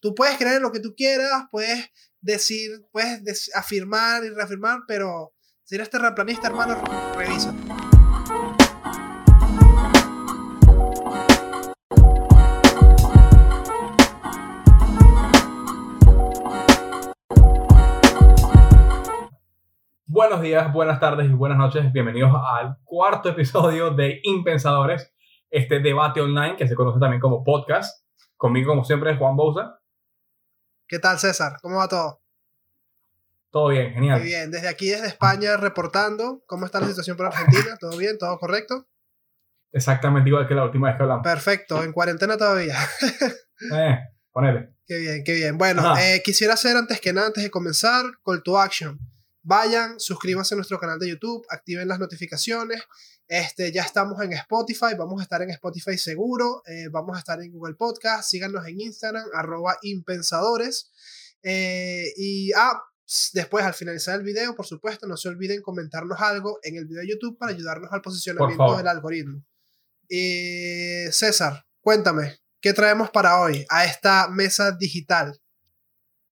tú puedes creer lo que tú quieras, puedes decir, puedes afirmar y reafirmar, pero si eres terraplanista, hermano, revisa. Buenos días, buenas tardes y buenas noches. Bienvenidos al cuarto episodio de Impensadores, este debate online que se conoce también como podcast. Conmigo, como siempre, Juan Bouza. ¿Qué tal, César? ¿Cómo va todo? Todo bien, genial. Muy bien, desde aquí, desde España, reportando cómo está la situación por Argentina. ¿Todo bien? ¿Todo correcto? Exactamente igual que la última vez que hablamos. Perfecto, en cuarentena todavía. eh, ponele. Qué bien, qué bien. Bueno, eh, quisiera hacer antes que nada, antes de comenzar, call to action. Vayan, suscríbanse a nuestro canal de YouTube, activen las notificaciones. Este, ya estamos en Spotify, vamos a estar en Spotify seguro, eh, vamos a estar en Google Podcast, síganos en Instagram, arroba impensadores. Eh, y ah, después al finalizar el video, por supuesto, no se olviden comentarnos algo en el video de YouTube para ayudarnos al posicionamiento del algoritmo. Eh, César, cuéntame, ¿qué traemos para hoy a esta mesa digital?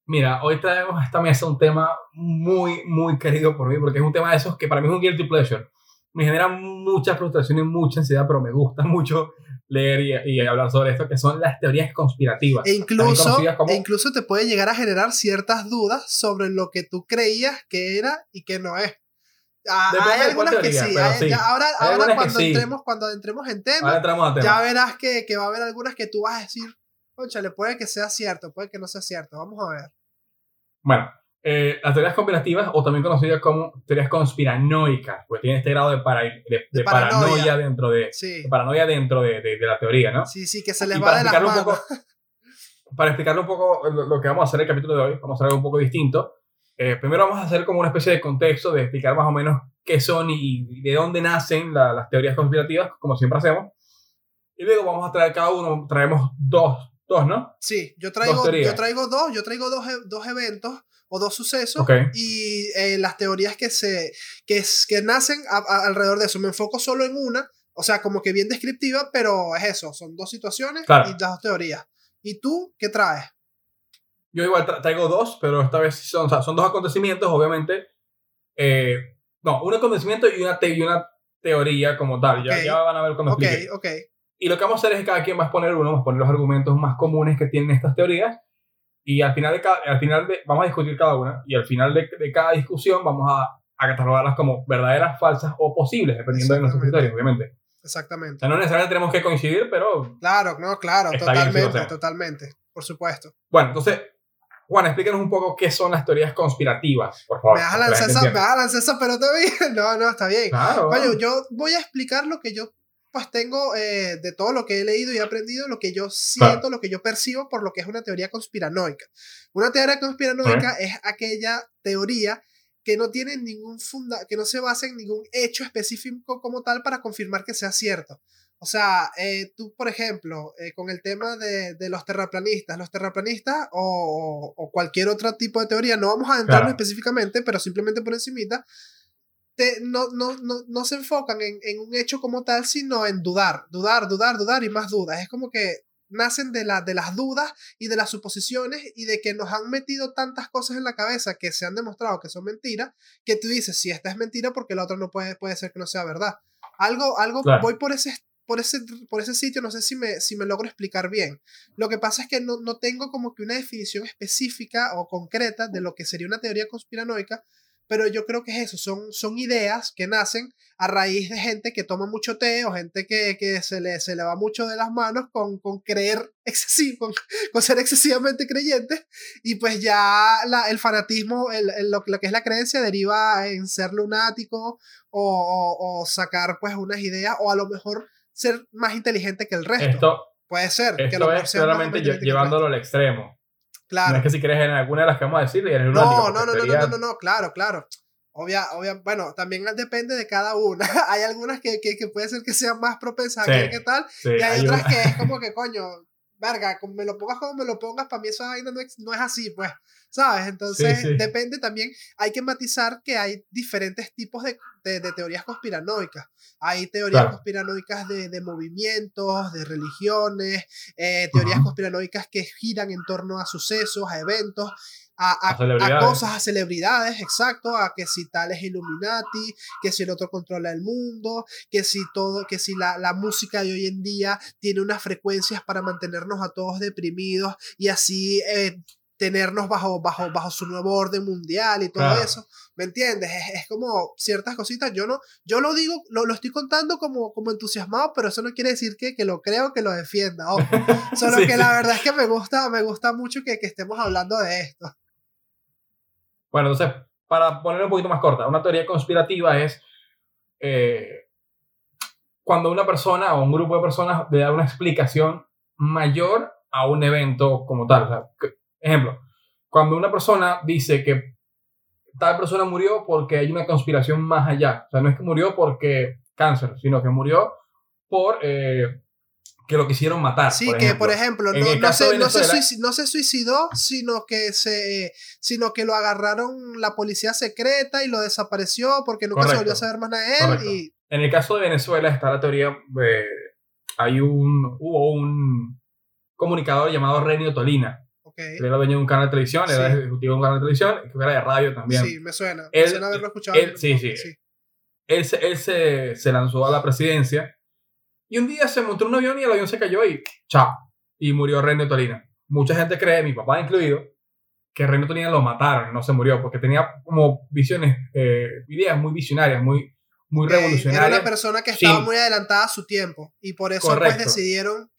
Mira, hoy traemos a esta mesa un tema muy, muy querido por mí, porque es un tema de esos que para mí es un guilty pleasure. Me genera mucha frustración y mucha ansiedad, pero me gusta mucho leer y, hablar sobre esto, que son las teorías conspirativas. E incluso, e incluso te puede llegar a generar ciertas dudas sobre lo que tú creías que era y que no es. Ah, hay algunas que sí. ahora ahora cuando, entremos, cuando entremos en tema, ya verás que, que, va a haber algunas que tú vas a decir, concha, le puede que sea cierto, puede que no sea cierto. Vamos a ver. Bueno, eh, las teorías conspirativas, o también conocidas como teorías conspiranoicas, pues tienen este grado de, de, paranoia. dentro, de, paranoia dentro de, la teoría, ¿no? Sí, sí, que se les va de las manos. Poco, para explicarle un poco lo, que vamos a hacer en el capítulo de hoy, vamos a hacer algo un poco distinto. Eh, primero vamos a hacer como una especie de contexto, de explicar más o menos qué son y, de dónde nacen las teorías conspirativas, como siempre hacemos. Y luego vamos a traer cada uno, traemos dos Dos, ¿no? Sí, yo traigo, yo traigo dos, yo traigo dos, dos eventos o dos sucesos y eh, las teorías que se que, que nacen alrededor de eso. Me enfoco solo en una, o sea, como que bien descriptiva, pero es eso, son dos situaciones y las dos teorías. ¿Y tú qué traes? Yo igual traigo dos, pero esta vez son, son dos acontecimientos, obviamente. Eh, no, un acontecimiento y una, y una teoría como tal. Ya, ya van a ver cuando explique. Ok, ok. Y lo que vamos a hacer es que cada quien va a exponer uno, vamos a poner los argumentos más comunes que tienen estas teorías. Y al final, de cada, al final de, vamos a discutir cada una. Y al final de, de cada discusión vamos a, a, catalogarlas como verdaderas, falsas o posibles, dependiendo de nuestros criterios, obviamente. Exactamente. O sea, no necesariamente tenemos que coincidir, pero. Claro, no, claro, totalmente, totalmente. Por supuesto. Bueno, entonces, Juan, explícanos un poco qué son las teorías conspirativas, por favor. Me vas a lanzar esa, me esa, pero está bien. No, no, está bien. Claro. yo voy a explicar lo que yo pues tengo eh, de todo lo que he leído y aprendido, lo que yo siento, lo que yo percibo por lo que es una teoría conspiranoica. Una teoría conspiranoica es aquella teoría que no tiene ningún funda que no se basa en ningún hecho específico como tal para confirmar que sea cierto. O sea, eh, tú, por ejemplo, eh, con el tema de, de, los terraplanistas, los terraplanistas o, o, cualquier otro tipo de teoría, no vamos a entrarnos específicamente, pero simplemente por encimita, no, no, no, no, se enfocan en, en, un hecho como tal, sino en dudar, dudar, dudar, dudar y más dudas. Es como que nacen de, la, de las dudas y de las suposiciones y de que nos han metido tantas cosas en la cabeza que se han demostrado que son mentiras, que tú dices, si esta es mentira, porque la otra no puede, puede ser que no sea verdad. Algo, algo voy por ese, por ese, por ese sitio, no sé si me, si me logro explicar bien. Lo que pasa es que no, no tengo como que una definición específica o concreta de lo que sería una teoría conspiranoica, pero yo creo que es eso, son, son ideas que nacen a raíz de gente que toma mucho té o gente que, que se, le, se le va mucho de las manos con, con creer excesivo, con, ser excesivamente creyente y pues ya la, el fanatismo, el, lo, lo, que es la creencia deriva en ser lunático o, o, sacar pues unas ideas o a lo mejor ser más inteligente que el resto. Esto, Puede ser. Esto que lo es claramente llevándolo al extremo. Claro. No es que si crees en alguna de las que vamos a decir, eres no, no, no, no, no, no, no, claro, claro. Obvia, obvia, bueno, también depende de cada una. hay algunas que, que, que, puede ser que sean más propensas a que tal, y hay, otras que es como que, coño, verga, me lo pongas como me lo pongas, para mí esa vaina no es, no es así, pues, ¿sabes? Entonces, depende también, hay que matizar que hay diferentes tipos de, de, teorías conspiranoicas. Hay teorías conspiranoicas de, de, movimientos, de religiones, eh, teorías conspiranoicas que giran en torno a sucesos, a eventos a, a, cosas, a celebridades, exacto, a que si tal es Illuminati, que si el otro controla el mundo, que si todo, que si la, la música de hoy en día tiene unas frecuencias para mantenernos a todos deprimidos y así eh, tenernos bajo, bajo, bajo su nuevo orden mundial y todo eso. ¿Me entiendes? Es, es, como ciertas cositas. Yo no, yo lo digo, lo, lo, estoy contando como, como entusiasmado, pero eso no quiere decir que, que lo creo, que lo defienda. Solo que la verdad es que me gusta, me gusta mucho que, que estemos hablando de esto. Bueno, entonces, para ponerlo un poquito más corta, una teoría conspirativa es eh, cuando una persona o un grupo de personas le da una explicación mayor a un evento como tal. ejemplo, cuando una persona dice que tal persona murió porque hay una conspiración más allá. O sea, no es que murió porque cáncer, sino que murió por eh, que lo quisieron matar. Sí, que por ejemplo, no, no, se, no, se suicidó, sino que, se, sino que lo agarraron la policía secreta y lo desapareció porque nunca se volvió a saber más nada de él. Y... En el caso de Venezuela está la teoría, de, hay un, hubo un comunicador llamado Renio Tolina. Okay. Él era dueño de un canal de televisión, era ejecutivo de un canal de televisión, que era de radio también. Sí, me suena. me suena haberlo escuchado. sí, sí, sí. Él, él se, se lanzó a la presidencia y un día se montó un avión y el avión se cayó y chao. Y murió René Tolina. Mucha gente cree, mi papá incluido, que René Tolina lo mataron, no se murió, porque tenía como visiones, eh, ideas muy visionarias, muy, muy revolucionarias. Era una persona que estaba muy adelantada a su tiempo y por eso pues decidieron...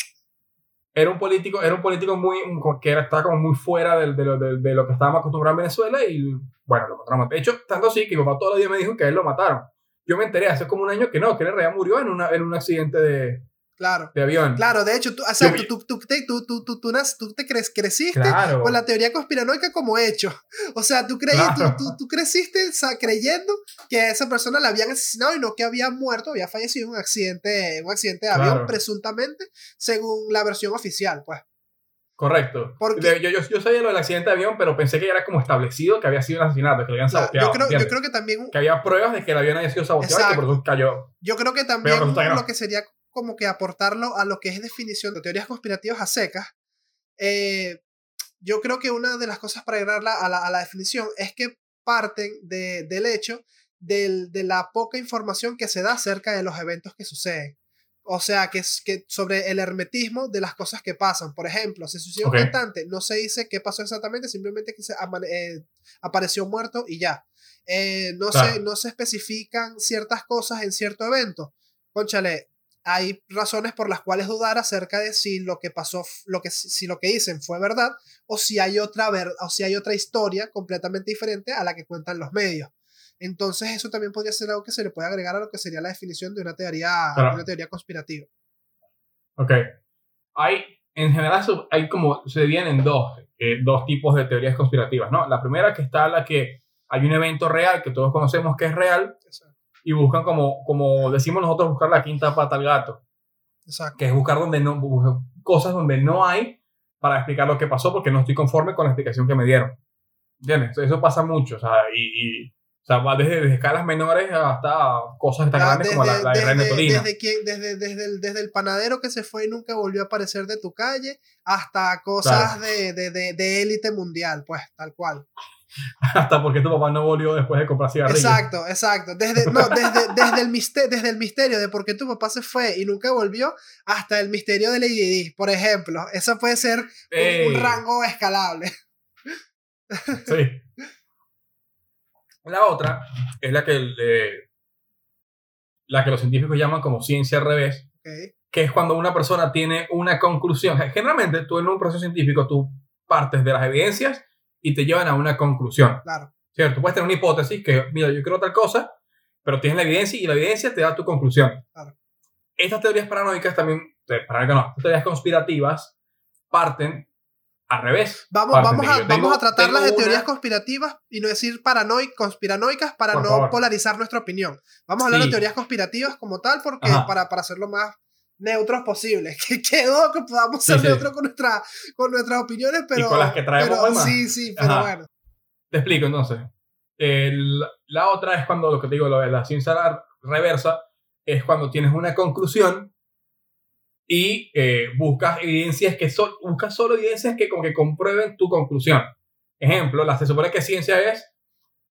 Era un político, era un político muy, que era, estaba como muy fuera de, de, de, de lo que estábamos acostumbrados en Venezuela y bueno, lo mataron. De hecho, tanto así que mi papá todos los días me dijo que a él lo mataron yo me enteré hace como un año que no, que realidad murió en, una, en un accidente de, Claro. De avión. Claro, de hecho, tú, tú, tú, tú, tú, tú, te crees, creciste con la teoría conspiranoica como hecho. O sea, tú, creí, tú, tú, creciste creyendo que a esa persona la habían asesinado y no que había muerto, había fallecido en un accidente, un accidente de avión, presuntamente, según la versión oficial, pues. Correcto. Porque, yo, yo, yo, sabía lo del accidente de avión, pero pensé que ya era como establecido que había sido un asesinato, que lo habían saboteado. Yo creo, yo creo, que también. Que había pruebas de que el avión había sido saboteado y que por eso cayó. Yo creo que también lo que sería como que aportarlo a lo que es definición de teorías conspirativas a secas. Eh, yo creo que una de las cosas para agregarla a la, a la definición es que parten de, del hecho del, de la poca información que se da acerca de los eventos que suceden. O sea, que, es, que sobre el hermetismo de las cosas que pasan. Por ejemplo, se suicidó un cantante, no se dice qué pasó exactamente, simplemente que se eh, apareció muerto y ya. Eh, no, se, no se especifican ciertas cosas en cierto evento. Conchale, hay razones por las cuales dudar acerca de si lo que pasó, lo que, si lo que dicen fue verdad o si hay otra, ver, o si hay otra historia completamente diferente a la que cuentan los medios. Entonces eso también podría ser algo que se le puede agregar a lo que sería la definición de una teoría, una teoría conspirativa. Ok. Hay, en general, hay como, se dividen en dos, eh, dos tipos de teorías conspirativas, ¿no? La primera que está la que hay un evento real que todos conocemos que es real y buscan como, como decimos nosotros, buscar la quinta pata al gato. Exacto. Que es buscar donde no, cosas donde no hay para explicar lo que pasó porque no estoy conforme con la explicación que me dieron. ¿Entiendes? Eso pasa mucho, o sea, y o sea, va desde, escalas menores hasta cosas tan grandes como la, la de René Tolina. Desde, desde, desde, el, desde el panadero que se fue y nunca volvió a aparecer de tu calle, hasta cosas de, de, élite mundial, pues, tal cual. hasta porque tu papá no volvió después de comprar cigarrillos. Exacto, exacto. Desde, no, desde, desde, el misterio, desde el misterio de por qué tu papá se fue y nunca volvió, hasta el misterio de Lady Di, por ejemplo. Eso puede ser un, un rango escalable. sí. La otra es la que, la que los científicos llaman como ciencia al revés, que es cuando una persona tiene una conclusión. Generalmente tú en un proceso científico tú partes de las evidencias y te llevan a una conclusión. Claro. ¿Cierto? Puedes tener una hipótesis que, mira, yo creo tal cosa, pero tienes la evidencia y la evidencia te da tu conclusión. Claro. Estas teorías paranoicas también, eh, no, estas teorías conspirativas parten al revés. Vamos, vamos, a, vamos a tratarlas de teorías conspirativas y no decir paranoicas, conspiranoicas para no polarizar nuestra opinión. Vamos a hablar de teorías conspirativas como tal porque para, para hacerlo más, neutros posibles. Que quedó que podamos ser neutros con, nuestra, con nuestras opiniones, pero. Y con las que traemos Sí, sí, pero bueno. Te explico entonces. la otra es cuando lo que te digo, lo de la ciencia reversa, es cuando tienes una conclusión y eh, buscas evidencias que son, buscas solo evidencias que como que comprueben tu conclusión. Ejemplo, la se supone que ciencia es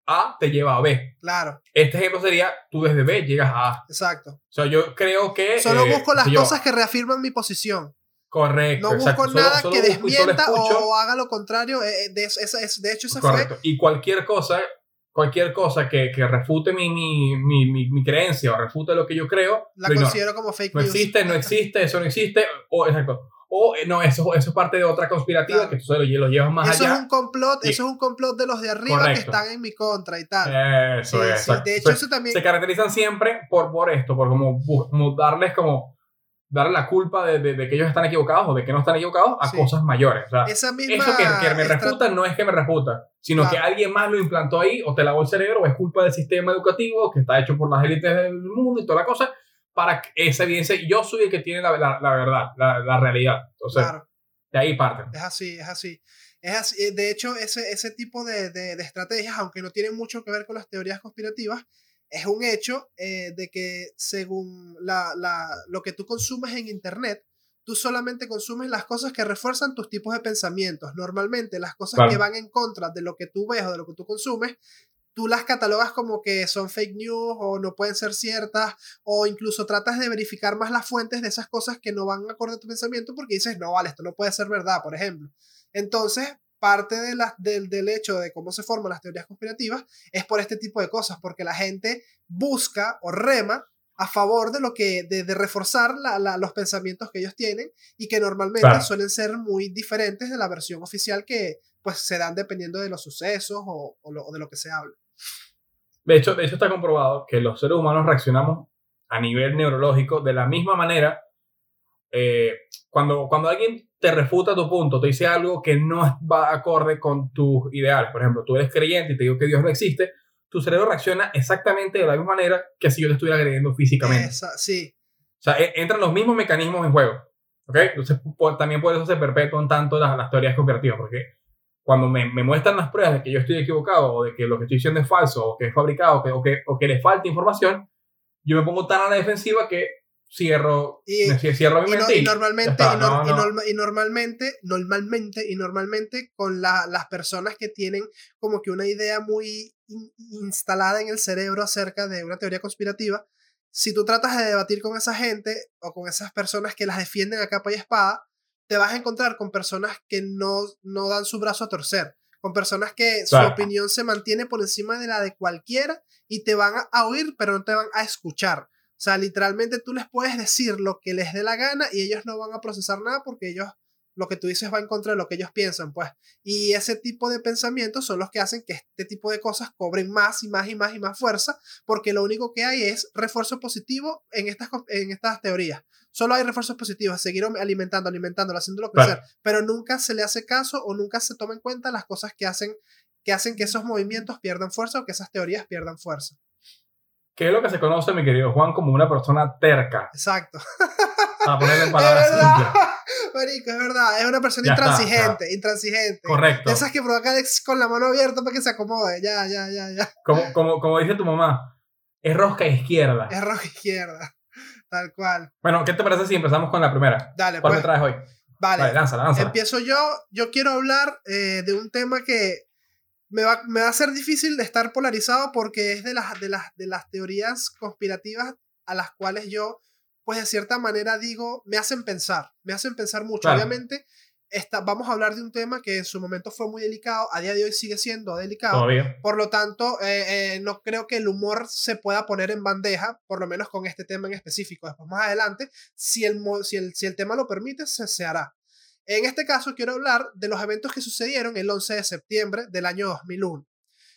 A te lleva a B. Claro. Este ejemplo sería tú desde B llegas a A. Exacto. O sea, yo creo que solo eh, busco las cosas que reafirman mi posición. Correcto. No busco nada que desmienta o, haga lo contrario. Eh, de, de, hecho, ese Correcto. Y cualquier cosa cualquier cosa que, que refute mi, mi, mi, mi, creencia o refute lo que yo creo, la considero como fake no news. No existe, no existe, eso no existe, o exacto. O eh, no, eso, eso es parte de otra conspirativa que tú solo lo llevas más eso allá. Es un complot, Eso es un complot de los de arriba que están en mi contra y tal. Eso es. De hecho, eso también. Se caracterizan siempre por, por esto, por como, como darles como darle la culpa de, de, que ellos están equivocados o de que no están equivocados a cosas mayores. O sea, Esa misma eso que, que me refuta no es que me refuta, sino que alguien más lo implantó ahí o te lavó el cerebro o es culpa del sistema educativo que está hecho por las élites del mundo y toda la cosa para esa evidencia. Yo soy el que tiene la, la, la verdad, la, la, realidad. Entonces, de ahí parte. Es así, es así. Es así. De hecho, ese, ese tipo de, de, de estrategias, aunque no tienen mucho que ver con las teorías conspirativas, es un hecho eh, de que según la, la, lo que tú consumes en Internet, tú solamente consumes las cosas que refuerzan tus tipos de pensamientos. Normalmente las cosas que van en contra de lo que tú ves o de lo que tú consumes, tú las catalogas como que son fake news o no pueden ser ciertas o incluso tratas de verificar más las fuentes de esas cosas que no van acorde a tu pensamiento porque dices, no, vale, esto no puede ser verdad, por ejemplo. Entonces, parte de la, del, del hecho de cómo se forman las teorías conspirativas es por este tipo de cosas, porque la gente busca o rema a favor de lo que de, de reforzar la, los pensamientos que ellos tienen y que normalmente suelen ser muy diferentes de la versión oficial que pues se dan dependiendo de los sucesos o, o, de lo que se habla. De hecho, de hecho está comprobado que los seres humanos reaccionamos a nivel neurológico de la misma manera eh, cuando, cuando alguien te refuta tu punto, te dice algo que no va acorde con tus ideales. Por ejemplo, tú eres creyente y te digo que Dios no existe, tu cerebro reacciona exactamente de la misma manera que si yo te estuviera agrediendo físicamente. sí. O sea, e, entran los mismos mecanismos en juego. ¿Ok? Entonces, también por eso se perpetúan tanto las, las teorías conspirativas, porque cuando me, me, muestran las pruebas de que yo estoy equivocado o de que lo que estoy diciendo es falso o que es fabricado o que, o que, o que le falta información, yo me pongo tan a la defensiva que cierro, y, cierro mi mente y, normalmente, y, normalmente, normalmente, y normalmente con las personas que tienen como que una idea muy instalada en el cerebro acerca de una teoría conspirativa, si tú tratas de debatir con esa gente o con esas personas que las defienden a capa y espada, te vas a encontrar con personas que no, no dan su brazo a torcer, con personas que su opinión se mantiene por encima de la de cualquiera y te van a oír, pero no te van a escuchar. O sea, literalmente tú les puedes decir lo que les dé la gana y ellos no van a procesar nada porque ellos, lo que tú dices va en contra de lo que ellos piensan, pues. Y ese tipo de pensamientos son los que hacen que este tipo de cosas cobren más y más y más y más fuerza porque lo único que hay es refuerzo positivo en estas, en estas teorías. Solo hay refuerzos positivos, seguir alimentando, alimentándolo, haciéndolo crecer, pero nunca se le hace caso o nunca se toma en cuenta las cosas que hacen que hacen que esos movimientos pierdan fuerza o que esas teorías pierdan fuerza que es lo que se conoce, mi querido Juan, como una persona terca. Exacto. Para ponerle palabras simples. Marico, es verdad, es una persona intransigente, intransigente. Correcto. Esas que provoca con la mano abierta para que se acomode, ya, ya, ya, ya. Como, como, como dice tu mamá, es rosca izquierda. Es rosca izquierda, tal cual. Bueno, ¿qué te parece si empezamos con la primera? Dale, ¿Cuál pues. me traes hoy? Vale, vale lánzala, lánzala. Empiezo yo, yo quiero hablar eh, de un tema que me va, me va a ser difícil de estar polarizado porque es de las, de, las, de las teorías conspirativas a las cuales yo, pues de cierta manera digo, me hacen pensar, me hacen pensar mucho. Obviamente, esta, vamos a hablar de un tema que en su momento fue muy delicado, a día de hoy sigue siendo delicado. Por lo tanto, eh, eh, no creo que el humor se pueda poner en bandeja, por lo menos con este tema en específico. Después, más adelante, si el, si el, si el tema lo permite, se, se hará. En este caso quiero hablar de los eventos que sucedieron el 11 de septiembre del año 2001.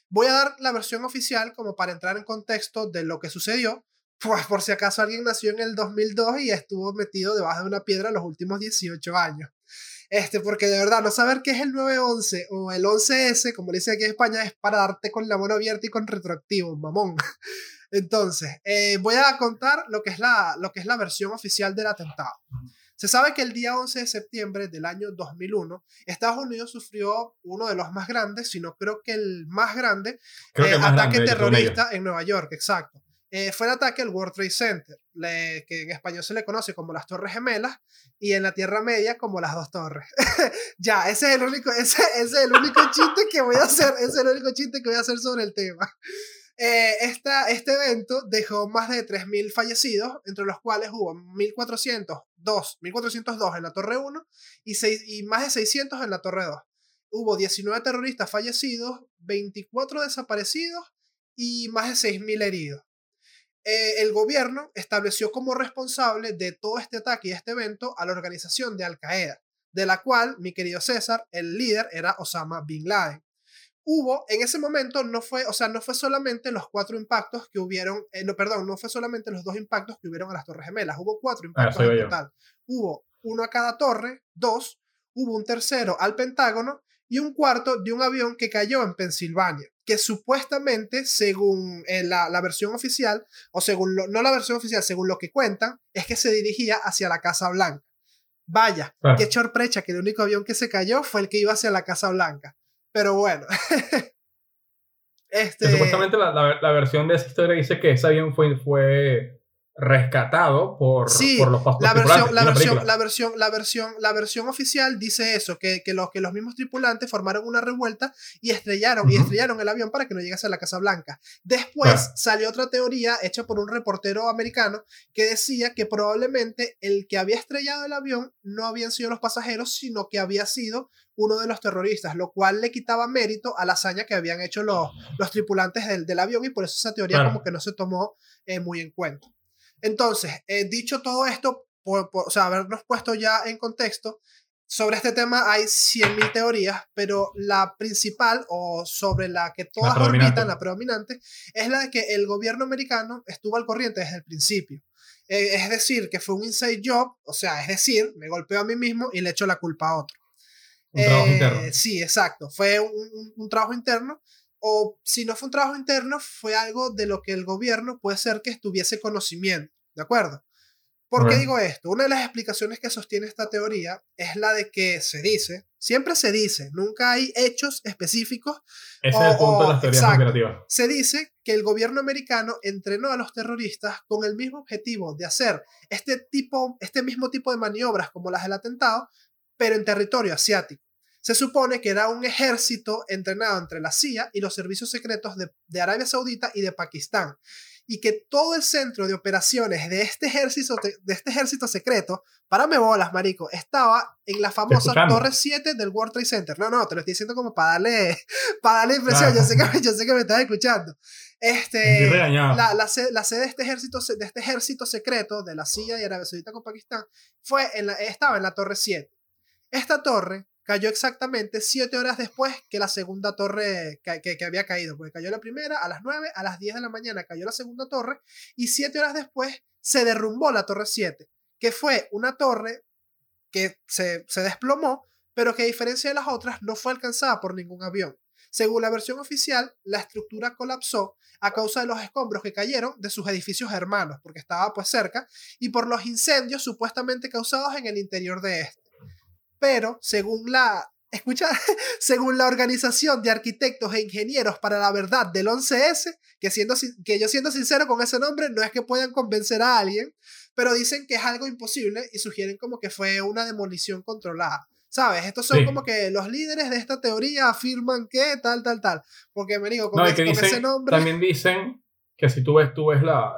Voy a dar la versión oficial como para entrar en contexto de lo que sucedió, pues por si acaso alguien nació en el 2002 y estuvo metido debajo de una piedra los últimos 18 años. Este, porque de verdad, no saber qué es el 911 o el 11S, como le dice aquí en España, es para darte con la mano abierta y con retroactivo, mamón. Entonces, eh, voy a contar lo que, es la, lo que es la versión oficial del atentado. Se sabe que el día 11 de septiembre del año 2001, Estados Unidos sufrió uno de los más grandes, si no creo que el más grande, eh, ataque terrorista en Nueva York, exacto. Eh, fue el ataque al World Trade Center, que en español se le conoce como las Torres Gemelas y en la Tierra Media como las dos torres. ya, ese es el único, ese, ese, es el único chiste que voy a hacer, ese es el único chiste que voy a hacer sobre el tema. Eh, esta, este evento dejó más de 3.000 fallecidos, entre los cuales hubo 1.402, 1402 en la Torre 1 y, y más de 600 en la Torre 2. Hubo 19 terroristas fallecidos, 24 desaparecidos y más de 6.000 heridos. Eh, el gobierno estableció como responsable de todo este ataque y este evento a la organización de Al Qaeda, de la cual, mi querido César, el líder era Osama Bin Laden hubo, en ese momento no fue, o sea, no fue solamente los cuatro impactos que hubieron, eh, no, perdón, no fue solamente los dos impactos que hubieron a las Torres Gemelas, hubo cuatro ah, impactos en total. Hubo uno a cada torre, dos, hubo un tercero al Pentágono y un cuarto de un avión que cayó en Pensilvania, que supuestamente, según eh, la, la, versión oficial, o según, no la versión oficial, según lo que cuentan, es que se dirigía hacia la Casa Blanca. Vaya, qué sorpresa que el único avión que se cayó fue el que iba hacia la Casa Blanca. Pero bueno. este... Supuestamente la, la, versión de esa historia dice que ese avión fue, fue rescatado por, por los la versión, la, versión, la, versión, la, versión, la versión oficial dice eso, que, que, los, que los mismos tripulantes formaron una revuelta y estrellaron, y estrellaron el avión para que no llegase a la Casa Blanca. Después salió otra teoría hecha por un reportero americano que decía que probablemente el que había estrellado el avión no habían sido los pasajeros, sino que había sido uno de los terroristas, lo cual le quitaba mérito a la hazaña que habían hecho los, los tripulantes del, del avión y por eso esa teoría como que no se tomó eh, muy en cuenta. Entonces, eh, dicho todo esto, por, o sea, habernos puesto ya en contexto, sobre este tema hay 100.000 teorías, pero la principal o sobre la que todas orbitan, la predominante, es la de que el gobierno americano estuvo al corriente desde el principio. Eh, es decir, que fue un inside job, o sea, es decir, me golpeo a mí mismo y le echo la culpa a otro. Un trabajo interno. Eh, sí, exacto. Fue un, trabajo interno. O si no fue un trabajo interno, fue algo de lo que el gobierno puede ser que estuviese conocimiento. ¿De acuerdo? ¿Por qué digo esto? Una de las explicaciones que sostiene esta teoría es la de que se dice, siempre se dice, nunca hay hechos específicos. Ese es el punto de las teorías. Se dice que el gobierno americano entrenó a los terroristas con el mismo objetivo de hacer este, tipo, este mismo tipo de maniobras como las del atentado, pero en territorio asiático. Se supone que era un ejército entrenado entre la CIA y los servicios secretos de, Arabia Saudita y de Pakistán. Y que todo el centro de operaciones de este ejército, de este ejército secreto, para me bolas, marico, estaba en la famosa Torre 7 del World Trade Center. No, no, te lo estoy diciendo como para darle, para darle impresión. Yo, sé que, yo sé que me estás escuchando. Este, la, la, sede, la, sede, de este, ejército, de este ejército secreto de la CIA y Arabia Saudita con Pakistán fue en estaba en la Torre 7. Esta torre cayó exactamente siete horas después que la segunda torre que, había caído, porque cayó la primera a las 9, a las 10 de la mañana cayó la segunda torre y siete horas después se derrumbó la torre 7, que fue una torre que se, se desplomó, pero que a diferencia de las otras no fue alcanzada por ningún avión. Según la versión oficial, la estructura colapsó a causa de los escombros que cayeron de sus edificios hermanos, porque estaba pues cerca, y por los incendios supuestamente causados en el interior de este pero según la, escucha, según la Organización de Arquitectos e Ingenieros para la Verdad del 11S, que, siendo, que yo siendo sincero con ese nombre, no es que puedan convencer a alguien, pero dicen que es algo imposible y sugieren como que fue una demolición controlada. ¿Sabes? Estos son como que los líderes de esta teoría afirman que tal, tal, tal. Porque me digo, con, ese nombre... También dicen que si tú ves, tú ves la,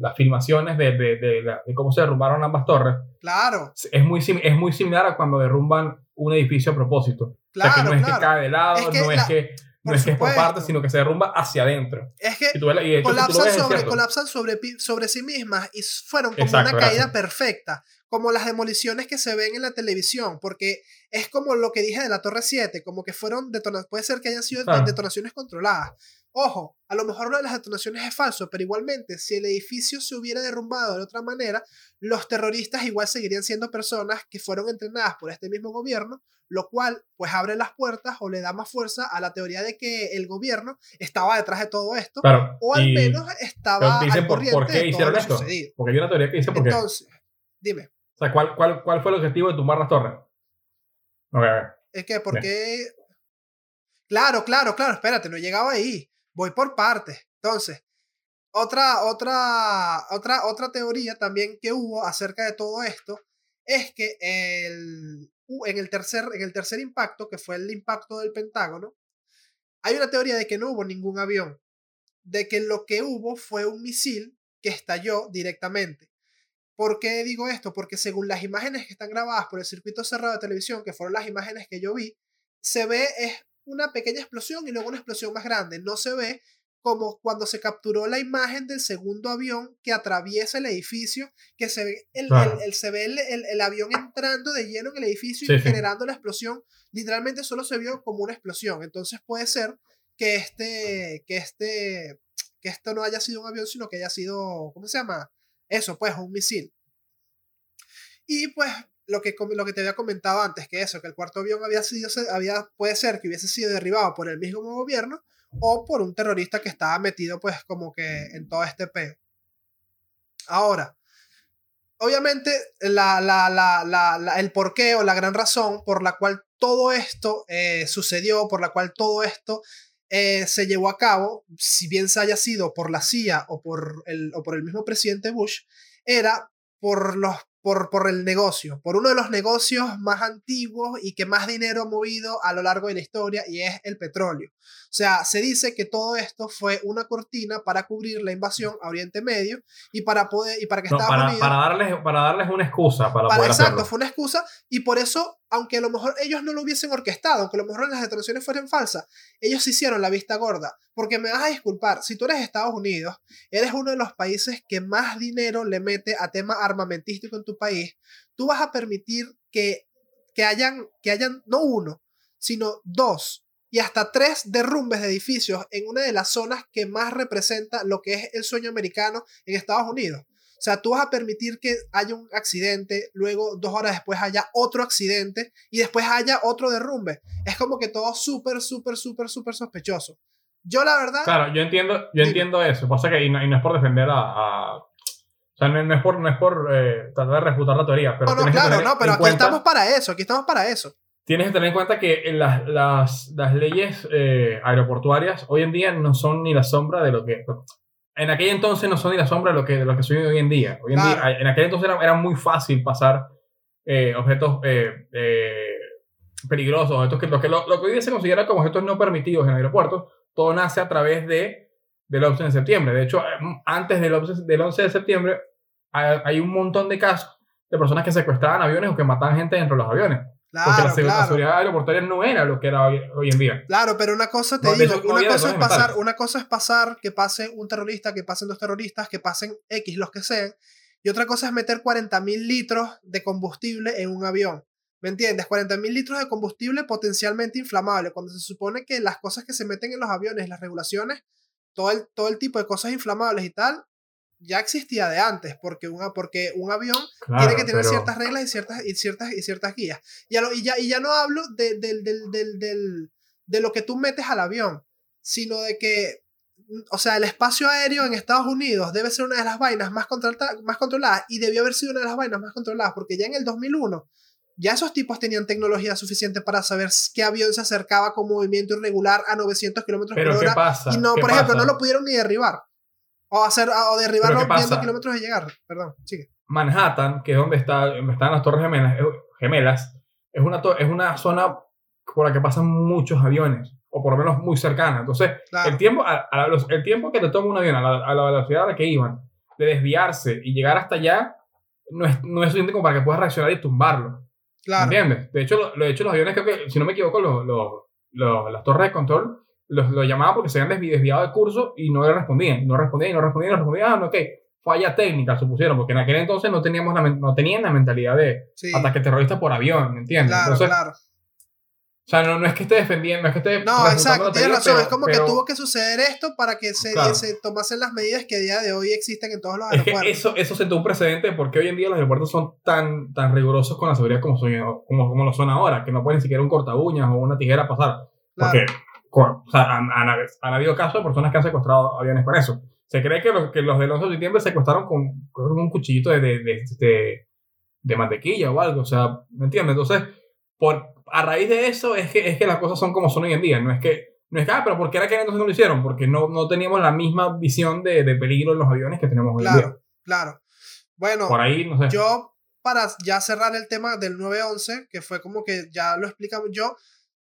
las filmaciones de, de, de, cómo se derrumbaron ambas torres. Claro. Es muy, es muy similar a cuando derrumban un edificio a propósito. Claro, o sea, que no es que cae de lado, no es que no es que es por parte, sino que se derrumba hacia adentro. Es que colapsan, sobre, colapsan sobre, sobre, sí mismas y fueron como una caída perfecta, como las demoliciones que se ven en la televisión, porque es como lo que dije de la Torre 7, como que fueron detonaciones, puede ser que hayan sido detonaciones controladas. Ojo, a lo mejor una de las detonaciones es falso, pero igualmente, si el edificio se hubiera derrumbado de otra manera, los terroristas igual seguirían siendo personas que fueron entrenadas por este mismo gobierno, lo cual pues abre las puertas o le da más fuerza a la teoría de que el gobierno estaba detrás de todo esto, o al menos estaba al corriente por, qué hicieron esto? Porque hay una teoría que dice por Entonces, dime. O sea, ¿cuál, cuál, cuál fue el objetivo de tumbar las torres? A ver. Es que, ¿por qué? Claro, claro, claro, espérate, no he llegado ahí voy por partes. Entonces, otra, otra, otra, otra teoría también que hubo acerca de todo esto es que el, en, el tercer, en el tercer impacto, que fue el impacto del Pentágono, hay una teoría de que no hubo ningún avión, de que lo que hubo fue un misil que estalló directamente. ¿Por qué digo esto? Porque según las imágenes que están grabadas por el circuito cerrado de televisión, que fueron las imágenes que yo vi, se ve una pequeña explosión y luego una explosión más grande. No se ve como cuando se capturó la imagen del segundo avión que atraviesa el edificio, que se ve el, el, se ve el, avión entrando de lleno en el edificio y generando la explosión. Literalmente solo se vio como una explosión. Entonces puede ser que este, que este, que esto no haya sido un avión, sino que haya sido, ¿cómo se llama? Eso, pues, un misil. Y pues lo que, te había comentado antes, que eso, que el cuarto avión había sido, había, puede ser que hubiese sido derribado por el mismo gobierno o por un terrorista que estaba metido pues como que en todo este peo. Ahora, obviamente la, la, la, el porqué o la gran razón por la cual todo esto eh, sucedió, por la cual todo esto eh, se llevó a cabo, si bien se haya sido por la CIA o por el, o por el mismo presidente Bush, era por los por, por el negocio, por uno de los negocios más antiguos y que más dinero ha movido a lo largo de la historia y es el petróleo. O sea, se dice que todo esto fue una cortina para cubrir la invasión a Oriente Medio y para poder y para que Estados para, Unidos para darles para darles una excusa para, para poder exacto, fue una excusa y por eso aunque a lo mejor ellos no lo hubiesen orquestado, aunque a lo mejor las detonaciones fueran falsas, ellos hicieron la vista gorda. Porque me vas a disculpar, si tú eres Estados Unidos, eres uno de los países que más dinero le mete a tema armamentístico en tu país, tú vas a permitir que, que, hayan, que hayan no uno, sino dos y hasta tres derrumbes de edificios en una de las zonas que más representa lo que es el sueño americano en Estados Unidos. O sea, tú vas a permitir que haya un accidente, luego dos horas después haya otro accidente y después haya otro derrumbe. Es como que todo súper, súper, súper, súper sospechoso. Yo la verdad... Claro, yo entiendo, yo entiendo eso. Pasa que, y no, es por defender a, O sea, no, es por, no es por eh, tratar de refutar la teoría. Pero no, no, claro, no, pero aquí estamos para eso, aquí estamos para eso. Tienes que tener en cuenta que las, las, las leyes eh, aeroportuarias hoy en día no son ni la sombra de lo que en aquel entonces no son ni la sombra de lo que, de lo que soy hoy en día. Hoy en, día, en aquel entonces era, era muy fácil pasar eh, objetos eh, eh, peligrosos, objetos que, lo, que, lo, que hoy día se considera como objetos no permitidos en aeropuertos, todo nace a través de, del 11 de septiembre. De hecho, antes del 11, del 11 de septiembre hay, hay un montón de casos de personas que secuestraban aviones o que mataban gente dentro de los aviones. Porque la, seguridad aeroportuaria no era lo que era hoy, en día. Claro, pero una cosa te digo, una, cosa es pasar, una cosa es pasar que pase un terrorista, que pasen dos terroristas, que pasen X, los que sean, y otra cosa es meter 40.000 litros de combustible en un avión. ¿Me entiendes? 40.000 litros de combustible potencialmente inflamable, cuando se supone que las cosas que se meten en los aviones, las regulaciones, todo el, todo el tipo de cosas inflamables y tal, ya existía de antes, porque, una, porque un avión tiene que tener ciertas reglas y ciertas, y ciertas, y ciertas guías. Y, y, ya, y ya no hablo de, de lo que tú metes al avión, sino de que, o sea, el espacio aéreo en Estados Unidos debe ser una de las vainas más, más controladas y debió haber sido una de las vainas más controladas, porque ya en el 2001 ya esos tipos tenían tecnología suficiente para saber qué avión se acercaba con movimiento irregular a 900 kilómetros por hora. Pasa? Y no, por ejemplo, no lo pudieron ni derribar. O, hacer, o derribarlo viendo kilómetros de llegar. Perdón, sigue. Manhattan, que es donde, está, están las Torres Gemelas, gemelas es, una es una zona por la que pasan muchos aviones, o por lo menos muy cercana. Entonces, el, tiempo, a, el tiempo que le toma un avión a la, a la, velocidad a la que iban, de desviarse y llegar hasta allá, no es, no es suficiente como para que puedas reaccionar y tumbarlo. Claro. ¿Entiendes? De hecho, lo, de hecho, los aviones, creo que, si no me equivoco, los, los, las torres de control los, lo llamaban porque se habían desviado de curso y no le respondían, no respondían, no respondían, no respondían, ah, no, ok, falla técnica, supusieron, porque en aquel entonces no, teníamos la, no tenían la mentalidad de ataque terrorista por avión, ¿me entiendes? Claro, claro. O sea, no, no es que esté defendiendo, no es que esté... No, exacto, tienes razón, es como que tuvo que suceder esto para que se, se, tomasen las medidas que a día de hoy existen en todos los aeropuertos. Es que eso, eso sentó un precedente porque hoy en día los aeropuertos son tan, tan rigurosos con la seguridad como, son, como, como lo son ahora, que no pueden ni siquiera un corta uñas o una tijera pasar. Porque o sea, han, han, habido casos de personas que han secuestrado aviones con eso. Se cree que los, que los del 11 de septiembre secuestraron con, con un cuchillito de, de, de, de, mantequilla o algo. O sea, ¿me entiendes? Entonces, por, a raíz de eso es que, es que las cosas son como son hoy en día. No es que, no es que, ah, pero ¿por qué era que entonces no lo hicieron? Porque no, no teníamos la misma visión de, peligro en los aviones que tenemos hoy en día. Claro, claro. Bueno, por ahí, no sé. yo, para ya cerrar el tema del 911, que fue como que ya lo explicamos, yo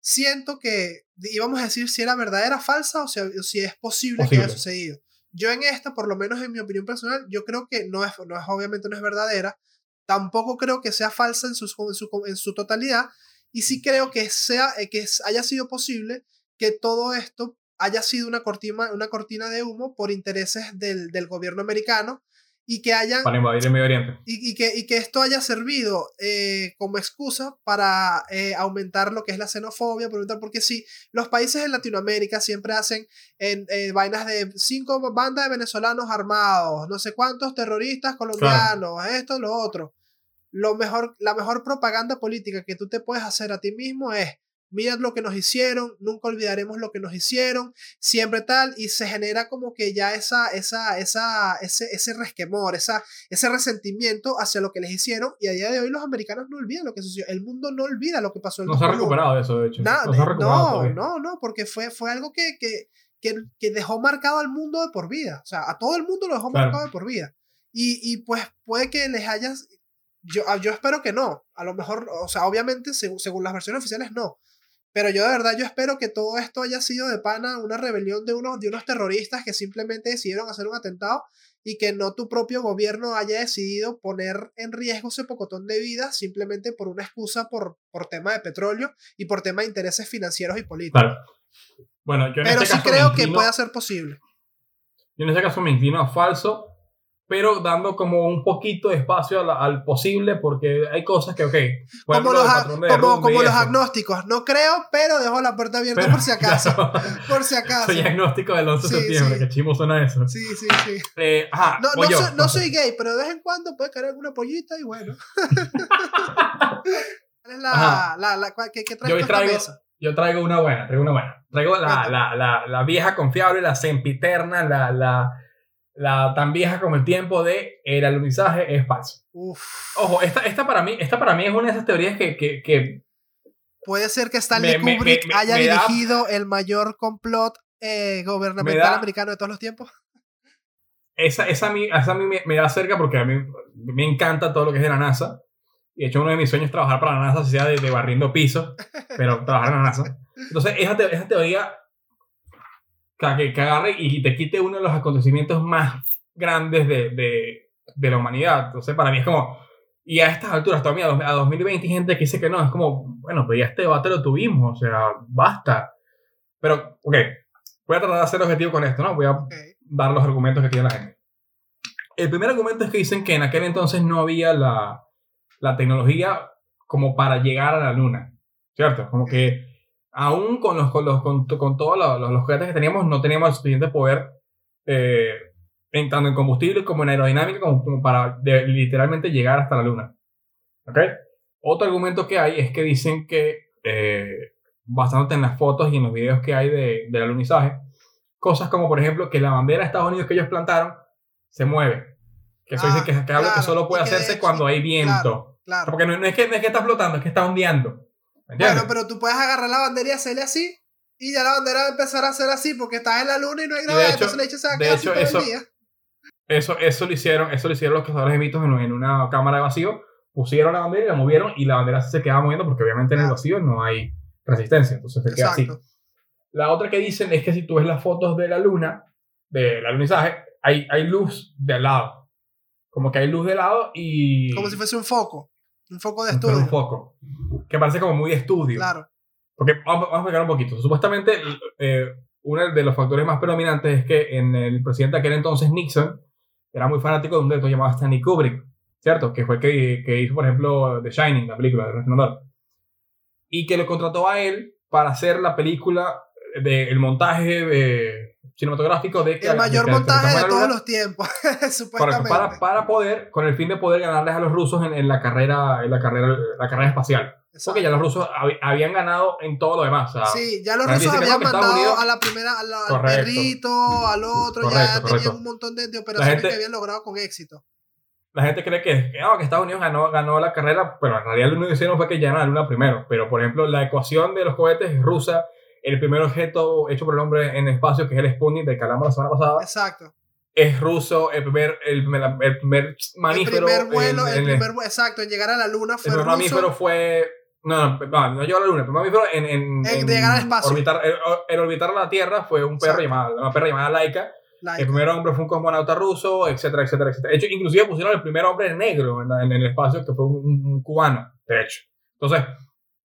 siento que íbamos a decir si era verdadera, falsa o si, es posible, que haya sucedido. Yo en esta, por lo menos en mi opinión personal, yo creo que no es, no es obviamente no es verdadera, tampoco creo que sea falsa en su, en su, en su totalidad, y sí creo que, sea, eh, que haya sido posible que todo esto haya sido una cortina, una cortina de humo por intereses del, del gobierno americano y que hayan... Para invadir el Medio Oriente. Y, y, que, y que esto haya servido eh, como excusa para eh, aumentar lo que es la xenofobia, porque sí, los países en Latinoamérica siempre hacen en, vainas de cinco bandas de venezolanos armados, no sé cuántos terroristas colombianos, esto, lo otro lo mejor, la mejor propaganda política que tú te puedes hacer a ti mismo es, mirad lo que nos hicieron, nunca olvidaremos lo que nos hicieron, siempre tal, y se genera como que ya esa, esa, esa, ese, ese resquemor, esa, ese resentimiento hacia lo que les hicieron, y a día de hoy los americanos no olvidan lo que sucedió, el mundo no olvida lo que pasó. En no se ha recuperado eso, de hecho. no, no, no, porque fue, fue algo que, que, que, dejó marcado al mundo de por vida, o sea, a todo el mundo lo dejó marcado de por vida. Y, y pues puede que les hayas yo, ah, yo espero que no. A lo mejor, o sea, obviamente, según, según las versiones oficiales, no. Pero yo de verdad, yo espero que todo esto haya sido de pana una rebelión de unos, de unos terroristas que simplemente decidieron hacer un atentado y que no tu propio gobierno haya decidido poner en riesgo ese pocotón de vidas simplemente por una excusa por, por tema de petróleo y por tema de intereses financieros y políticos. Bueno, yo en Pero este sí creo que puede ser posible. Yo en ese caso me inclino a falso pero dando como un poquito de espacio al, posible, porque hay cosas que, ok, como, los, como, los agnósticos, no creo, pero dejo la puerta abierta por si acaso. por si acaso. Soy agnóstico del 11 de septiembre, que chimo suena eso. Sí, sí, sí. Eh, ajá, no, no, soy, gay, pero de vez en cuando puede caer alguna pollita y bueno. ¿Cuál es la, la, la, ¿qué, qué traes yo traigo, yo traigo una buena, traigo una buena. Traigo la, la, la, la, vieja confiable, la sempiterna, la, la la tan vieja como el tiempo de el alunizaje es falso. Ojo, esta, esta, para mí, esta para mí es una de esas teorías que... que, que Puede ser que Stanley Kubrick haya dirigido el mayor complot eh, gubernamental americano de todos los tiempos. Esa, esa, a mí, esa a mí me, da cerca porque a mí me encanta todo lo que es de la NASA. Y de hecho uno de mis sueños es trabajar para la NASA, sea de, de barriendo pisos, pero trabajar en la NASA. Entonces, esa, esa teoría que, que agarre y te quite uno de los acontecimientos más grandes de, de, de la humanidad. Entonces, para mí es como, y a estas alturas, todavía a 2020 hay gente que dice que no, es como, bueno, pues ya este debate lo tuvimos, o sea, basta. Pero, ok, voy a tratar de ser objetivo con esto, ¿no? Voy a dar los argumentos que tiene la gente. El primer argumento es que dicen que en aquel entonces no había la, la tecnología como para llegar a la luna, ¿cierto? Como que aún con, los, con, los, con, con todos los, los, juguetes que teníamos, no teníamos el suficiente poder, eh, en, tanto en combustible como en aerodinámica, como, para literalmente llegar hasta la Luna. ¿Ok? Otro argumento que hay es que dicen que, eh, basándote en las fotos y en los videos que hay de, del alunizaje, cosas como, por ejemplo, que la bandera de Estados Unidos que ellos plantaron se mueve. Que eso dice que, que, que, solo puede hacerse cuando hay viento. Claro, Porque no, no, es que, no es que está flotando, es que está ondeando. Bueno, pero tú puedes agarrar la bandera y hacerle así. Y ya la bandera va a empezar a hacer así porque estás en la luna y no hay gravedad. Entonces le echas a de hecho, eso, eso, eso, lo hicieron, eso lo hicieron los cazadores de mitos en, en, una cámara de vacío. Pusieron la bandera y la movieron y la bandera se quedaba moviendo porque obviamente en el vacío no hay resistencia. Entonces se queda así. La otra que dicen es que si tú ves las fotos de la luna, del alunizaje, hay, hay luz de al lado. Como que hay luz de lado y. Como si fuese un foco. Un foco de estudio. Un foco. Que parece como muy de estudio. Claro. Porque vamos, a explicar un poquito. Supuestamente, eh, uno de los factores más predominantes es que en el presidente de aquel entonces, Nixon, era muy fanático de un director llamado Stanley Kubrick, ¿cierto? Que fue que, que hizo, por ejemplo, The Shining, la película de Resplandor. Y que lo contrató a él para hacer la película, del el montaje cinematográfico de que... El mayor montaje de todos los tiempos, supuestamente. Para, para, poder, con el fin de poder ganarles a los rusos en, en la carrera, en la carrera, la carrera espacial. Porque ya los rusos habían ganado en todo lo demás. sí, ya los rusos habían mandado a la primera, al perrito, al otro, ya tenían un montón de, operaciones que habían logrado con éxito. La gente cree que, que, que Estados Unidos ganó, ganó la carrera, pero en realidad lo único que hicieron fue que llegaron a la luna primero. Pero, por ejemplo, la ecuación de los cohetes es rusa. El primer objeto hecho por el hombre en espacio, que es el Sputnik, de que hablamos la semana pasada. Exacto es ruso, el primer, el, el primer mamífero. El primer vuelo, el, primer, exacto, en llegar a la luna fue El primer mamífero fue no, no, no llegó a la luna. El mamífero en, en, en, llegar al espacio. Orbitar, el, orbitar la Tierra fue un perro llamado, una perra llamada Laika. El primer hombre fue un cosmonauta ruso, etcétera, etcétera, etcétera. De hecho, inclusive pusieron el primer hombre negro en, en el espacio, que fue un, cubano, de hecho. Entonces,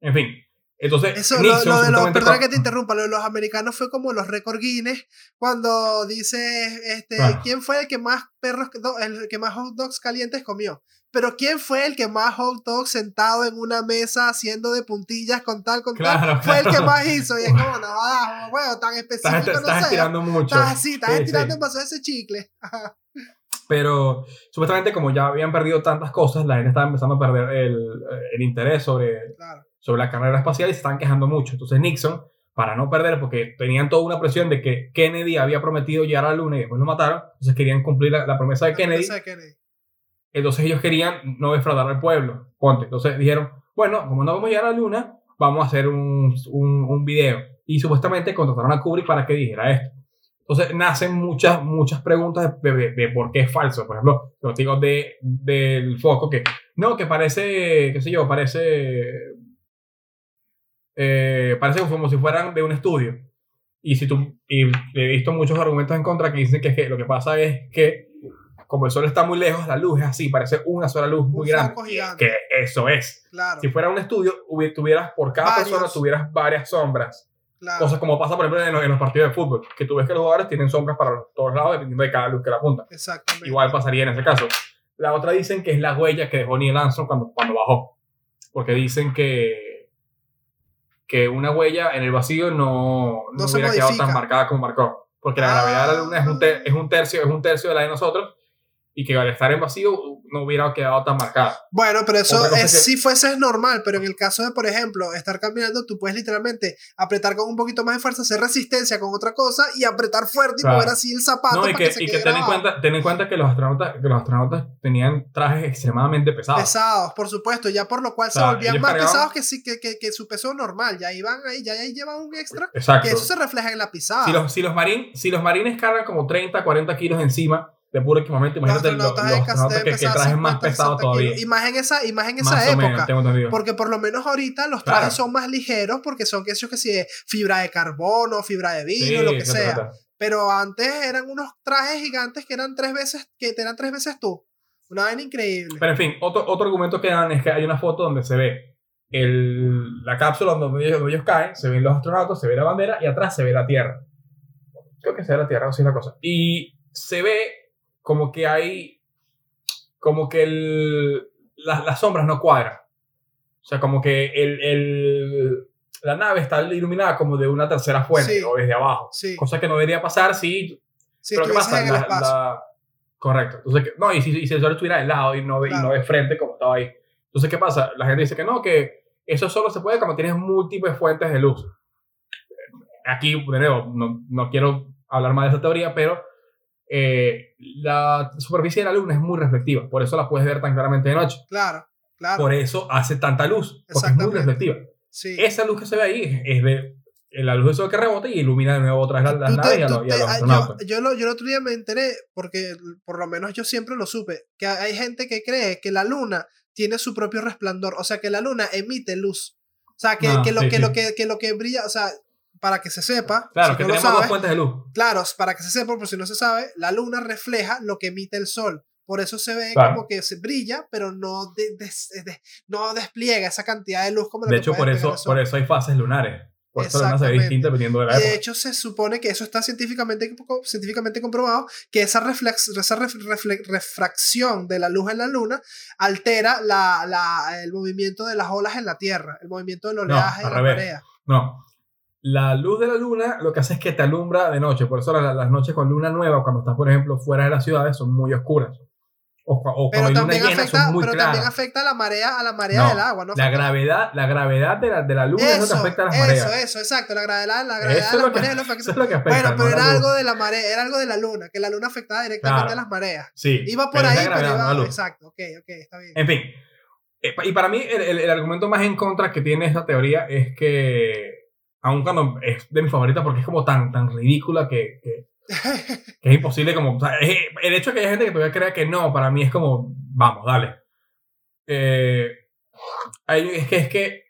en fin. Entonces, Eso, lo, de los, perdona que te interrumpa, lo de los americanos fue como los récord Guinness cuando dice, este, ¿quién fue el que más perros, el que más hot dogs calientes comió? Pero ¿quién fue el que más hot dog sentado en una mesa haciendo de puntillas con tal, con tal? Fue el que más hizo. Y es como, no, bueno, tan específico estás, no estás estirando mucho. Estás así, estás estirando sí. de ese chicle. Pero supuestamente como ya habían perdido tantas cosas, la gente estaba empezando a perder el, el interés sobre, sobre la carrera espacial y se estaban quejando mucho. Entonces Nixon, para no perder, porque tenían toda una presión de que Kennedy había prometido llegar a la Luna y después lo mataron, entonces querían cumplir la, promesa de Kennedy. Promesa de Kennedy entonces ellos querían no defraudar al pueblo. Ponte. Entonces dijeron, bueno, como no vamos a llegar a la luna, vamos a hacer un, un, un video. Y supuestamente contrataron a Kubrick para que dijera esto. Entonces nacen muchas, muchas preguntas de, de, por qué es falso. Por ejemplo, los digo de, del foco, que no, que parece, qué sé yo, parece, eh, parece como si fueran de un estudio. Y, si tú, y he visto muchos argumentos en contra que dicen que, que lo que pasa es que como el sol está muy lejos, la luz es así, parece una sola luz muy grande. Que eso es. Si fuera un estudio, tuvieras por cada persona tuvieras varias sombras. Cosas como pasa, por ejemplo, en los, partidos de fútbol, que tú ves que los jugadores tienen sombras para todos lados dependiendo de cada luz que la apunta. Exactamente. Igual pasaría en ese caso. La otra dicen que es la huella que dejó Neil Armstrong cuando, cuando bajó. Porque dicen que, que una huella en el vacío no, no, hubiera quedado tan marcada como marcó. Porque la gravedad de la Luna es un, es un, tercio, es un tercio de la de nosotros y que al estar en vacío no hubiera quedado tan marcado. Bueno, pero eso es, si fuese normal, pero en el caso de, por ejemplo, estar caminando, tú puedes literalmente apretar con un poquito más de fuerza, hacer resistencia con otra cosa y apretar fuerte y mover así el zapato. No, y que, y que ten, en cuenta, ten en cuenta que los astronautas, que los astronautas tenían trajes extremadamente pesados. Pesados, por supuesto, ya por lo cual se volvían más pesados que, que, que, que, su peso normal. Ya iban ahí, ya, ahí llevan un extra. Exacto. Que eso se refleja en la pisada. Si los, si los, marín, si los marines cargan como 30, 40 kilos encima, de puro equipamiento. Imagínate los, astronautas, que, que, trajes más pesados todavía. Y más en esa, y más en esa época. porque por lo menos ahorita los trajes son más ligeros porque son que, que si fibra de carbono, fibra de vino, lo que sea. Pero antes eran unos trajes gigantes que eran tres veces, que eran tres veces tú. Una vaina increíble. Pero en fin, otro, otro argumento que dan es que hay una foto donde se ve el, la cápsula donde ellos, donde ellos caen, se ven los astronautas, se ve la bandera y atrás se ve la Tierra. Creo que se ve la Tierra, así es la cosa. Y se ve como que hay, como que el, las sombras no cuadran. O sea, como que el, el, la nave está iluminada como de una tercera fuente o desde abajo. Cosa que no debería pasar si... Sí, pero ¿qué pasa? La, correcto. Entonces, no, y si, y si, el sol estuviera de lado y no, de, y no de frente como estaba ahí. Entonces, ¿qué pasa? La gente dice que no, que eso solo se puede cuando tienes múltiples fuentes de luz. Aquí, de nuevo, no, no quiero hablar más de esa teoría, pero eh, la superficie de la luna es muy reflectiva, por eso la puedes ver tan claramente de noche. Claro, claro. Por eso hace tanta luz, porque es muy reflectiva. Sí. Esa luz que se ve ahí es de la luz de sol que rebota y ilumina de nuevo otra vez las naves y, a los, ah, astronautas. Yo, yo, el otro día me enteré, porque por lo menos yo siempre lo supe, que hay gente que cree que la luna tiene su propio resplandor, o sea, que la luna emite luz. O sea, que, ah, que, lo, que, lo que, que, lo que brilla, o sea, para que se sepa. Claro, que tenemos dos fuentes de luz. Claro, para que se sepa, por si no se sabe, la luna refleja lo que emite el sol. Por eso se ve como que se brilla, pero no, no despliega esa cantidad de luz como De hecho, por eso, por eso hay fases lunares. Por eso la luna se ve distinta dependiendo de la época. De hecho, se supone que eso está científicamente, científicamente comprobado, que esa, reflex, esa refracción de la luz en la luna altera la, la, el movimiento de las olas en la Tierra, el movimiento del oleaje no, en la marea. No, la luz de la luna lo que hace es que te alumbra de noche. Por eso las, noches con luna nueva, cuando estás, por ejemplo, fuera de las ciudades, son muy oscuras. O, pero también afecta, pero también afecta a la marea, a la marea del agua, ¿no? La gravedad, la gravedad de la, de la luna eso, es lo que afecta a las mareas. Eso, eso, exacto. La gravedad, la gravedad de las mareas es lo que afecta. Bueno, pero era algo de la marea, era algo de la luna, que la luna afectaba directamente a las mareas. Sí. Iba por ahí, pero iba. Exacto, ok, ok, está bien. En fin. Eh, y para mí, el, el, argumento más en contra que tiene esta teoría es que, aun cuando es de mis favoritas porque es como tan, tan ridícula que, que que es imposible como... el hecho de que haya gente que todavía crea que no, para mí es como, vamos, dale. Eh, es, que, es que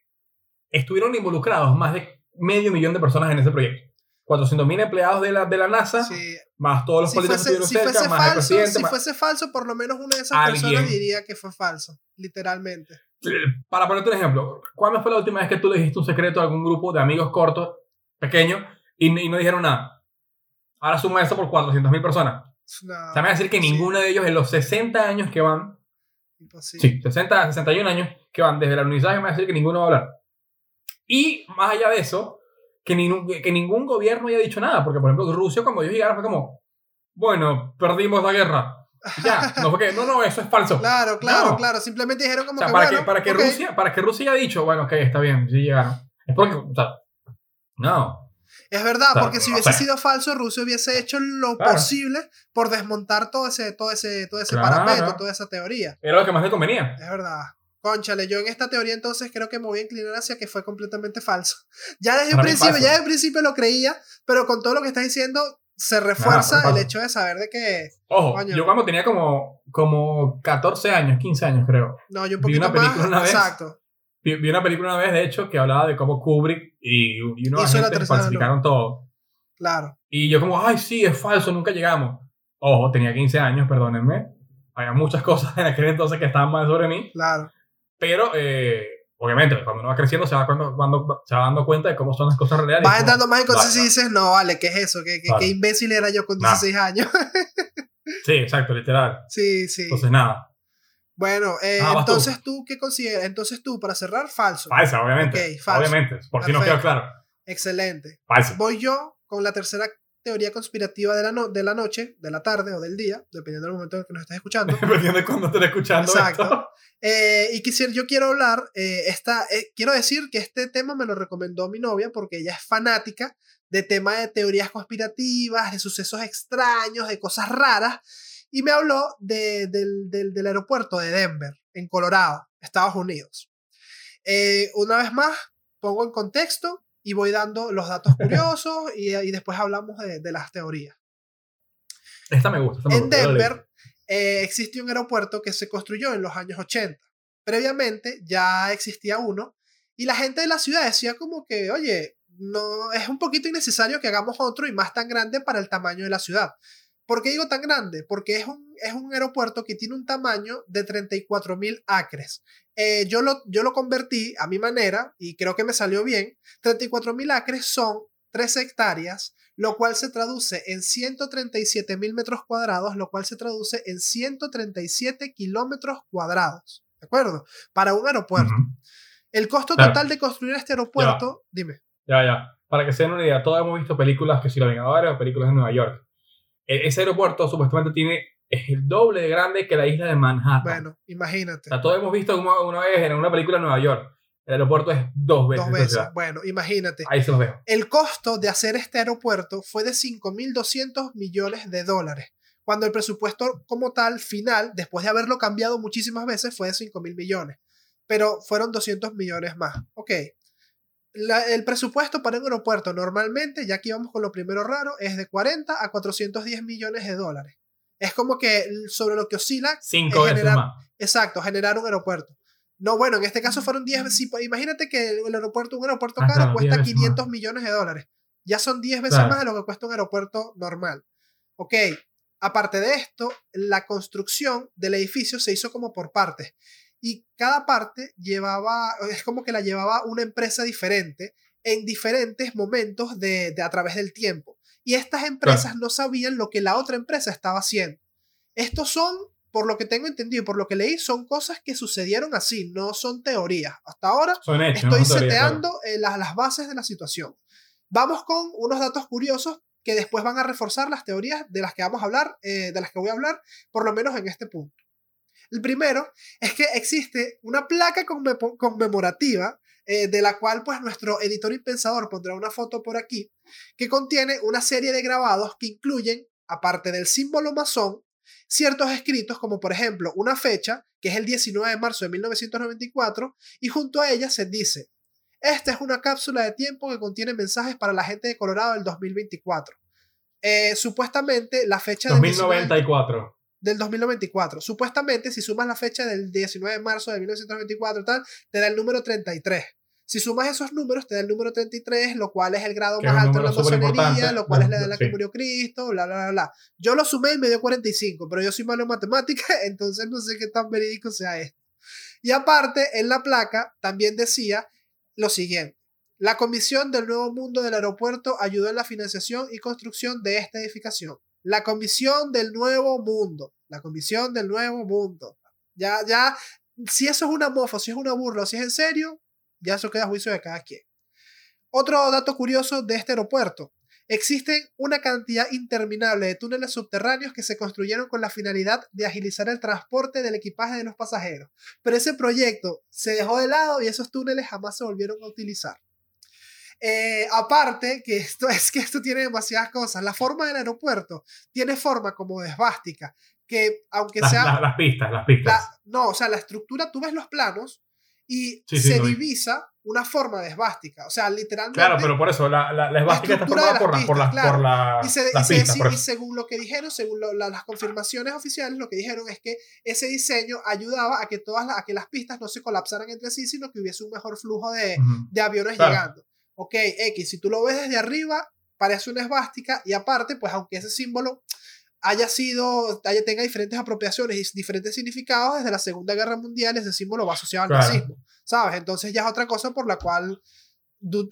estuvieron involucrados más de medio millón de personas en ese proyecto. 400.000 empleados de la, de la NASA, más todos los políticos que estuvieron cerca, más el presidente. Si fuese falso, por lo menos una de esas personas diría que fue falso, literalmente. Para ponerte un ejemplo, ¿cuándo fue la última vez que tú le dijiste un secreto a algún grupo de amigos cortos, pequeños, y, y no dijeron nada? Ahora suma eso por 400.000 personas. No, o sea, me va a decir que ninguno de ellos en los 60 años que van. Sí, 60, 61 años que van desde la universidad, me va a decir que ninguno va a hablar. Y más allá de eso, que, que ningún gobierno haya dicho nada, porque por ejemplo Rusia cuando ellos llegaron fue como, bueno, perdimos la guerra. Ya, no, porque, no, no, eso es falso. Claro, claro, claro. Simplemente dijeron como que, para, que, para, que Rusia, para que Rusia haya dicho, bueno, ok, está bien, sí llegaron. Es porque, o sea, no. Es verdad, porque si hubiese sido falso, Rusia hubiese hecho lo posible por desmontar todo ese, todo ese, todo ese parapeto, toda esa teoría. Era lo que más le convenía. Es verdad. Conchale, yo en esta teoría entonces creo que me voy a inclinar hacia que fue completamente falso. Ya desde el principio, ya desde el principio lo creía, pero con todo lo que estás diciendo se refuerza el hecho de saber de que... Ojo, yo cuando tenía como, como 14 años, 15 años creo. No, yo un poquito vi una película una vez, Exacto. Vi, una película una vez, de hecho, que hablaba de cómo Kubrick y, y unos agentes falsificaron todo. Claro. Y yo como, ay, sí, es falso, nunca llegamos. Ojo, tenía 15 años, perdónenme. Había muchas cosas en aquel entonces que estaban mal sobre mí. Claro. Pero, eh, obviamente, cuando uno va creciendo se va, cuando, cuando, se va dando cuenta de cómo son las cosas reales. Vas entrando más en cosas y dices, no, vale, ¿qué es eso? ¿Qué, qué, imbécil era yo con 16 años? sí, exacto, literal. Sí, sí. Entonces, nada. Bueno, eh, entonces tú. ¿qué consideras? Entonces tú, para cerrar, falso. Falsa, obviamente. falso. Obviamente, por si no quedó claro. Excelente. Falso. Voy yo con la tercera teoría conspirativa de la, de la noche, de la tarde o del día, dependiendo del momento en que nos estés escuchando. dependiendo de cuándo estés escuchando. Exacto. Eh, y quisiera, yo quiero hablar, eh, esta, quiero decir que este tema me lo recomendó mi novia porque ella es fanática de temas de teorías conspirativas, de sucesos extraños, de cosas raras y me habló del, del, aeropuerto de Denver, en Colorado, Estados Unidos. Eh, una vez más, pongo en contexto y voy dando los datos curiosos y, y después hablamos de, de, las teorías. Esta me gusta. en Denver eh, existe un aeropuerto que se construyó en los años 80. Previamente ya existía uno y la gente de la ciudad decía como que, oye, no es un poquito innecesario que hagamos otro y más tan grande para el tamaño de la ciudad. ¿Por qué digo tan grande? Porque es un, es un aeropuerto que tiene un tamaño de 34 mil acres. Eh, yo, lo, yo lo convertí a mi manera y creo que me salió bien. 34 mil acres son 3 hectáreas, lo cual se traduce en 137 mil metros cuadrados, lo cual se traduce en 137 kilómetros cuadrados. ¿De acuerdo? Para un aeropuerto. El costo total de construir este aeropuerto, dime. Ya, ya. Para que se den una idea, todos hemos visto películas que si lo Vengadores o películas de Nueva York. E-, ese aeropuerto supuestamente tiene es el doble de grande que la isla de Manhattan. Bueno, imagínate. O sea, todos hemos visto una, vez en una película en Nueva York. El aeropuerto es dos veces. Dos veces. Bueno, imagínate. Ahí se los dejo. El costo de hacer este aeropuerto fue de 5.200 millones de dólares. Cuando el presupuesto como tal final, después de haberlo cambiado muchísimas veces, fue de 5.000 millones. Pero fueron 200 millones más. Ok el presupuesto para un aeropuerto normalmente, ya que vamos con lo primero raro, es de 40 a 410 millones de dólares. Es como que sobre lo que oscila. Cinco veces más. Exacto, generar un aeropuerto. No, bueno, en este caso fueron 10. Si, imagínate que el aeropuerto, un aeropuerto caro cuesta 500 millones de dólares. Ya son 10 veces más de lo que cuesta un aeropuerto normal. Ok, aparte de esto, la construcción del edificio se hizo como por partes y cada parte llevaba, es como que la llevaba una empresa diferente en diferentes momentos de, a través del tiempo. Y estas empresas no sabían lo que la otra empresa estaba haciendo. Estos son, por lo que tengo entendido y por lo que leí, son cosas que sucedieron así, no son teorías. Hasta ahora estoy seteando eh, las, las bases de la situación. Vamos con unos datos curiosos que después van a reforzar las teorías de las que vamos a hablar, eh, de las que voy a hablar, por lo menos en este punto. El primero es que existe una placa conmemorativa eh, de la cual pues nuestro editor y pensador pondrá una foto por aquí, que contiene una serie de grabados que incluyen, aparte del símbolo masón, ciertos escritos como por ejemplo una fecha, que es el 19 de marzo de 1994, y junto a ella se dice, esta es una cápsula de tiempo que contiene mensajes para la gente de Colorado del 2024. Eh, supuestamente la fecha 2094 del 2024. Supuestamente, si sumas la fecha del 19 de marzo de 1924, tal, te da el número 33. Si sumas esos números, te da el número 33, lo cual es el grado más alto de la masonería, lo cual es la edad en la que murió Cristo, bla, bla, bla, bla. Yo lo sumé y me dio 45, pero yo soy malo en matemática, entonces no sé qué tan verídico sea esto. Y aparte, en la placa también decía lo siguiente. La Comisión del Nuevo Mundo del Aeropuerto ayudó en la financiación y construcción de esta edificación. La Comisión del Nuevo Mundo. La Comisión del Nuevo Mundo. Ya, ya, si eso es una mofa, si es una burla, si es en serio, ya eso queda a juicio de cada quien. Otro dato curioso de este aeropuerto. Existen una cantidad interminable de túneles subterráneos que se construyeron con la finalidad de agilizar el transporte del equipaje de los pasajeros. Pero ese proyecto se dejó de lado y esos túneles jamás se volvieron a utilizar. Eh, aparte, que esto es que esto tiene demasiadas cosas. La forma del aeropuerto tiene forma como de esvástica, que aunque sea... las pistas, las pistas. no, o sea, la estructura, tú ves los planos y se divisa una forma de esvástica. O sea, literalmente. Claro, pero por eso, la, la, esvástica está formada por, por, la, por la. Y, y, según lo que dijeron, según las confirmaciones oficiales, lo que dijeron es que ese diseño ayudaba a que, todas a que las pistas no se colapsaran entre sí, sino que hubiese un mejor flujo de, de aviones llegando. Ok, X, si tú lo ves desde arriba, parece una esvástica, y aparte, pues aunque ese símbolo haya sido, haya, tenga diferentes apropiaciones y diferentes significados, desde la Segunda Guerra Mundial ese símbolo va asociado al nazismo, ¿sabes? Entonces ya es otra cosa por la cual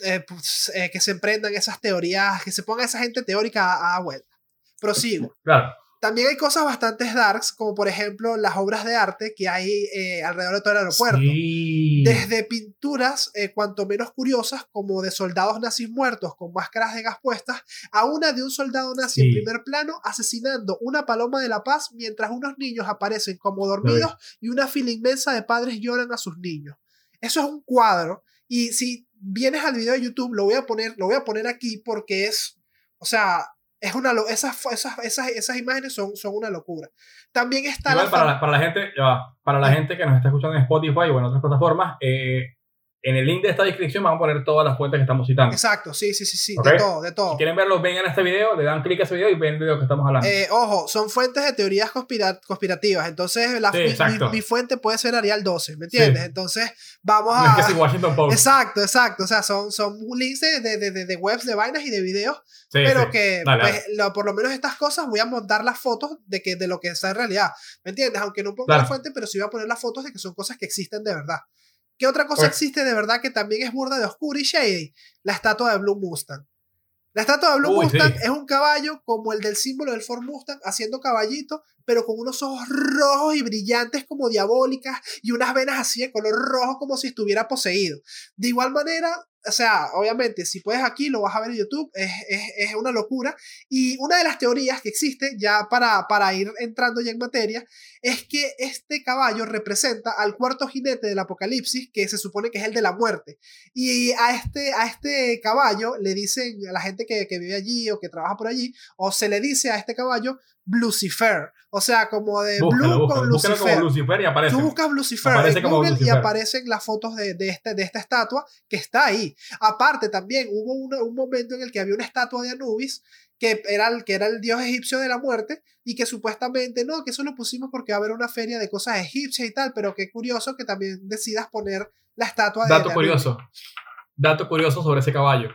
eh, pues, eh, que se emprendan esas teorías, que se ponga esa gente teórica a, a vuelta. Prosigo. Claro. También hay cosas bastante darks, como por ejemplo las obras de arte que hay eh, alrededor de todo el aeropuerto. Desde pinturas eh, cuanto menos curiosas, como de soldados nazis muertos con máscaras de gas puestas, a una de un soldado nazi en primer plano asesinando una paloma de la paz mientras unos niños aparecen como dormidos y una fila inmensa de padres lloran a sus niños. Eso es un cuadro. Y si vienes al video de YouTube, lo voy a poner, lo voy a poner aquí porque es, o sea, es una esas, esas, esas, esas imágenes son, son una locura. También está la para, la, para la gente, para la gente que nos está escuchando en Spotify o en otras plataformas, eh, en el link de esta descripción vamos a poner todas las fuentes que estamos citando. Exacto, sí, sí, sí, sí, de todo, de todo. Si quieren verlo, vengan a este video, le dan clic a ese video y ven el video que estamos hablando. Eh, ojo, son fuentes de teorías conspirativas, entonces la, mi, fuente puede ser Arial 12, ¿me entiendes? Entonces vamos a... Es que Washington Post. Exacto, exacto, o sea, son, son links de, de, de, de webs, de vainas y de videos, pero que pues, por lo menos estas cosas voy a montar las fotos de, que, de lo que está en realidad, ¿me entiendes? Aunque no ponga la fuente, pero sí voy a poner las fotos de que son cosas que existen de verdad. ¿Qué otra cosa existe de verdad que también es burda de oscura y shady? La estatua de Blue Mustang. La estatua de Blue Mustang es un caballo como el del símbolo del Ford Mustang, haciendo caballito, pero con unos ojos rojos y brillantes como diabólicas y unas venas así de color rojo como si estuviera poseído. De igual manera, o sea, obviamente, si puedes aquí, lo vas a ver en YouTube, es, es, es, una locura. Y una de las teorías que existe, ya para, para ir entrando ya en materia, es que este caballo representa al cuarto jinete del apocalipsis, que se supone que es el de la muerte. Y a este, a este caballo le dicen, a la gente que, que vive allí o que trabaja por allí, o se le dice a este caballo, Lucifer. O sea, como de Blue con Lucifer. Lucifer y aparece. Tú buscas Lucifer en Google y aparecen las fotos de, de, este, de esta estatua que está ahí. Aparte, también hubo un momento en el que había una estatua de Anubis que era, el, que era el dios egipcio de la muerte y que supuestamente no, que eso lo pusimos porque va a haber una feria de cosas egipcias y tal, pero qué curioso que también decidas poner la estatua de Dato curioso. Dato curioso sobre ese caballo.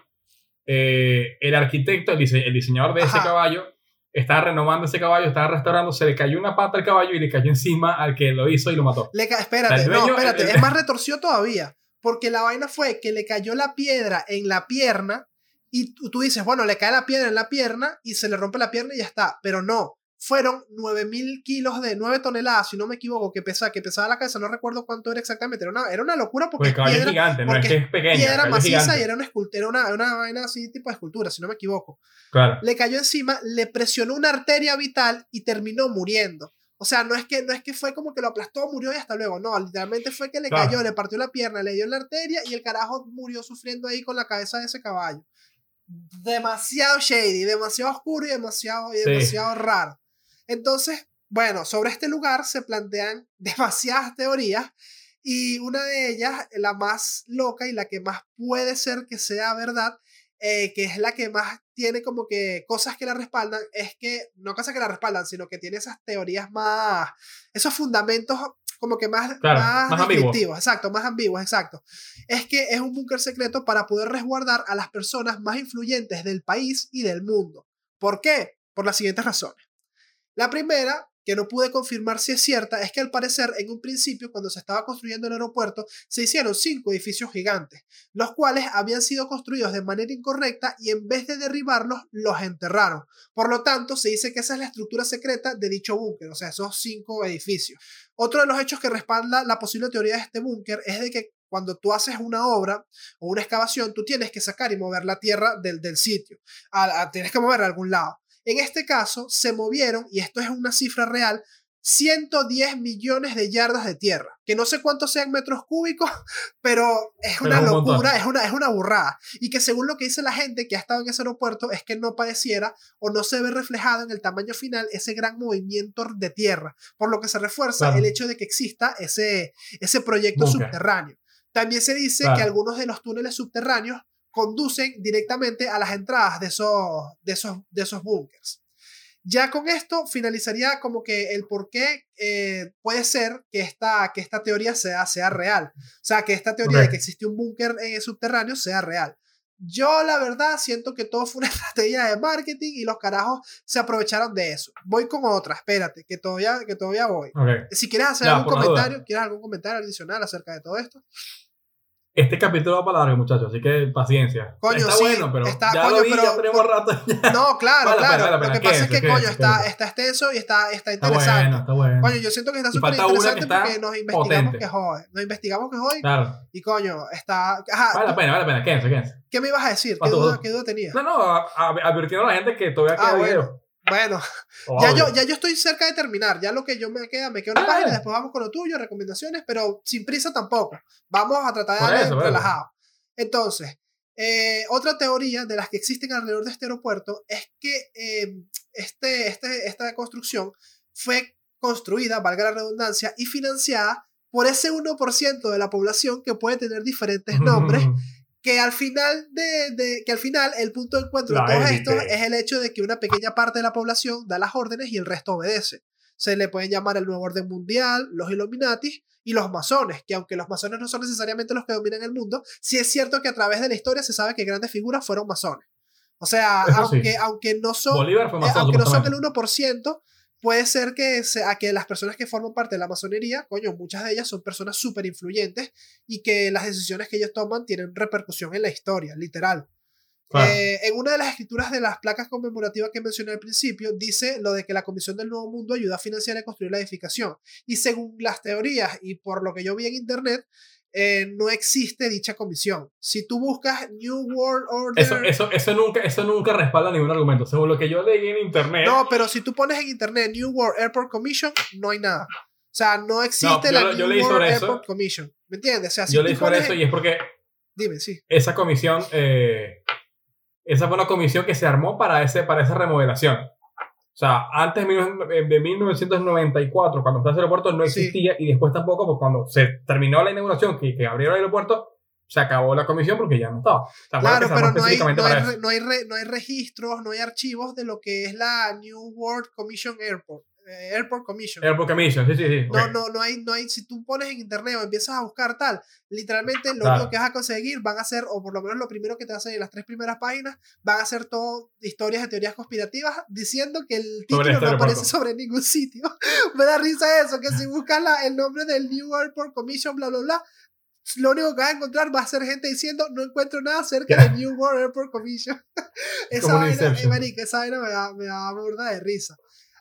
Eh, el arquitecto, el, el diseñador de ese caballo, estaba renovando ese caballo, estaba restaurando, se le cayó una pata al caballo y le cayó encima al que lo hizo y lo mató. Le espérate, no, espérate, es más retorció todavía. Porque la vaina fue que le cayó la piedra en la pierna y tú, dices, bueno, le cae la piedra en la pierna y se le rompe la pierna y ya está. Pero no, fueron 9000 kilos de 9 toneladas, si no me equivoco, que pesaba, que pesaba la cabeza, no recuerdo cuánto era exactamente, era una, era una locura porque, porque piedra, gigante, no es que es pequeña, piedra maciza y era una escultura, una, una vaina así tipo de escultura, si no me equivoco. Claro. Le cayó encima, le presionó una arteria vital y terminó muriendo. O sea, no es que, no es que fue como que lo aplastó, murió y hasta luego. No, literalmente fue que le cayó, le partió la pierna, le dio la arteria y el carajo murió sufriendo ahí con la cabeza de ese caballo. Demasiado shady, demasiado oscuro y demasiado, y demasiado raro. Entonces, bueno, sobre este lugar se plantean demasiadas teorías y una de ellas, la más loca y la que más puede ser que sea verdad, eh, que es la que más tiene como que cosas que la respaldan, es que, no cosas que la respaldan, sino que tiene esas teorías más, esos fundamentos como que más, más, descriptivos, exacto, más ambiguos, exacto. Es que es un búnker secreto para poder resguardar a las personas más influyentes del país y del mundo. ¿Por qué? Por las siguientes razones. La primera que no pude confirmar si es cierta es que al parecer en un principio cuando se estaba construyendo el aeropuerto se hicieron cinco edificios gigantes, los cuales habían sido construidos de manera incorrecta y en vez de derribarlos los enterraron. Por lo tanto, se dice que esa es la estructura secreta de dicho búnker, o sea, esos cinco edificios. Otro de los hechos que respalda la posible teoría de este búnker es de que cuando tú haces una obra o una excavación, tú tienes que sacar y mover la tierra del, del sitio. tienes que moverla a algún lado. En este caso, se movieron, y esto es una cifra real, 110 millones de yardas de tierra, que no sé cuántos sean metros cúbicos, pero es una locura, es una, es una burrada. Y que según lo que dice la gente que ha estado en ese aeropuerto, es que no pareciera o no se ve reflejado en el tamaño final ese gran movimiento de tierra, por lo que se refuerza el hecho de que exista ese, ese proyecto subterráneo. También se dice que algunos de los túneles subterráneos conducen directamente a las entradas de esos, de esos, de esos búnkers. Ya con esto finalizaría como que el por qué eh, puede ser que esta, que esta teoría sea, sea real. O sea, que esta teoría de que existe un búnker eh, subterráneo sea real. Yo la verdad siento que todo fue una estrategia de marketing y los carajos se aprovecharon de eso. Voy con otra, espérate, que todavía, que todavía voy. Si quieres hacer algún comentario, ¿quieres algún comentario adicional acerca de todo esto? Este capítulo va para largo, muchachos, así que paciencia. Coño, está bueno, pero ya lo vi, ya tenemos rato. No, claro, claro. lo que pasa es que, coño, está, está extenso y está, está interesante. Está bueno, está bueno. Coño, yo siento que está súper interesante porque nos investigamos que jode. Nos investigamos que jode. Claro. Y coño, está. Ajá, vale la pena, vale la pena. Quédense, quédense. ¿Qué me ibas a decir? ¿Qué duda, ¿Qué duda tenías? No, no, advirtiendo a la gente que todavía queda ah, bueno. Bueno, ya, yo, ya yo estoy cerca de terminar. Ya lo que yo me queda, me queda una ah, página, después vamos con lo tuyo, recomendaciones, pero sin prisa tampoco. Vamos a tratar de darle relajado. Entonces, eh, otra teoría de las que existen alrededor de este aeropuerto es que eh, este, este, esta construcción fue construida, valga la redundancia, y financiada por ese 1% de la población que puede tener diferentes nombres que al final de, que al final el punto de encuentro de todo esto es el hecho de que una pequeña parte de la población da las órdenes y el resto obedece. Se le pueden llamar el nuevo orden mundial, los Illuminati y los masones, que aunque los masones no son necesariamente los que dominan el mundo, sí es cierto que a través de la historia se sabe que grandes figuras fueron masones. O sea, aunque, aunque no son, eh, aunque no son el 1%, puede ser que, sea, que las personas que forman parte de la masonería, coño, muchas de ellas son personas súper influyentes y que las decisiones que ellos toman tienen repercusión en la historia, literal. Eh, en una de las escrituras de las placas conmemorativas que mencioné al principio, dice lo de que la Comisión del Nuevo Mundo ayuda a financiar y construir la edificación. Y según las teorías y por lo que yo vi en internet, eh, no existe dicha comisión. Si tú buscas New World Order... Eso, eso, eso, nunca, eso nunca respalda ningún argumento, según lo que yo leí en internet. No, pero si tú pones en internet New World Airport Commission, no hay nada. O sea, no existe la New World Airport Commission. ¿Me entiendes? O sea, yo leí sobre eso y es porque... Dime, sí. Esa comisión... Eh, esa fue una comisión que se armó para, ese, para esa remodelación. O sea, antes de 1994, cuando estaba el aeropuerto, no existía y después tampoco, pues cuando se terminó la inauguración, que, que abrieron el aeropuerto, se acabó la comisión porque ya no estaba. claro, pero no hay, no, hay, no, hay no hay registros, no hay archivos de lo que es la New World Commission Airport. Eh, Airport Commission. Airport Commission, sí, sí, sí. No, no, no hay, no hay, si tú pones en internet o empiezas a buscar tal, literalmente lo único que vas a conseguir van a ser, o por lo menos lo primero que te salir en las tres primeras páginas, van a ser todo historias de teorías conspirativas diciendo que el título este no aparece sobre ningún sitio. Me da risa eso, que si buscas la, el nombre del New Airport Commission, bla, bla, bla, lo único que vas a encontrar va a ser gente diciendo no encuentro nada acerca del New World Airport Commission. esa vaina, eh, esa vaina me da, me da burda de risa.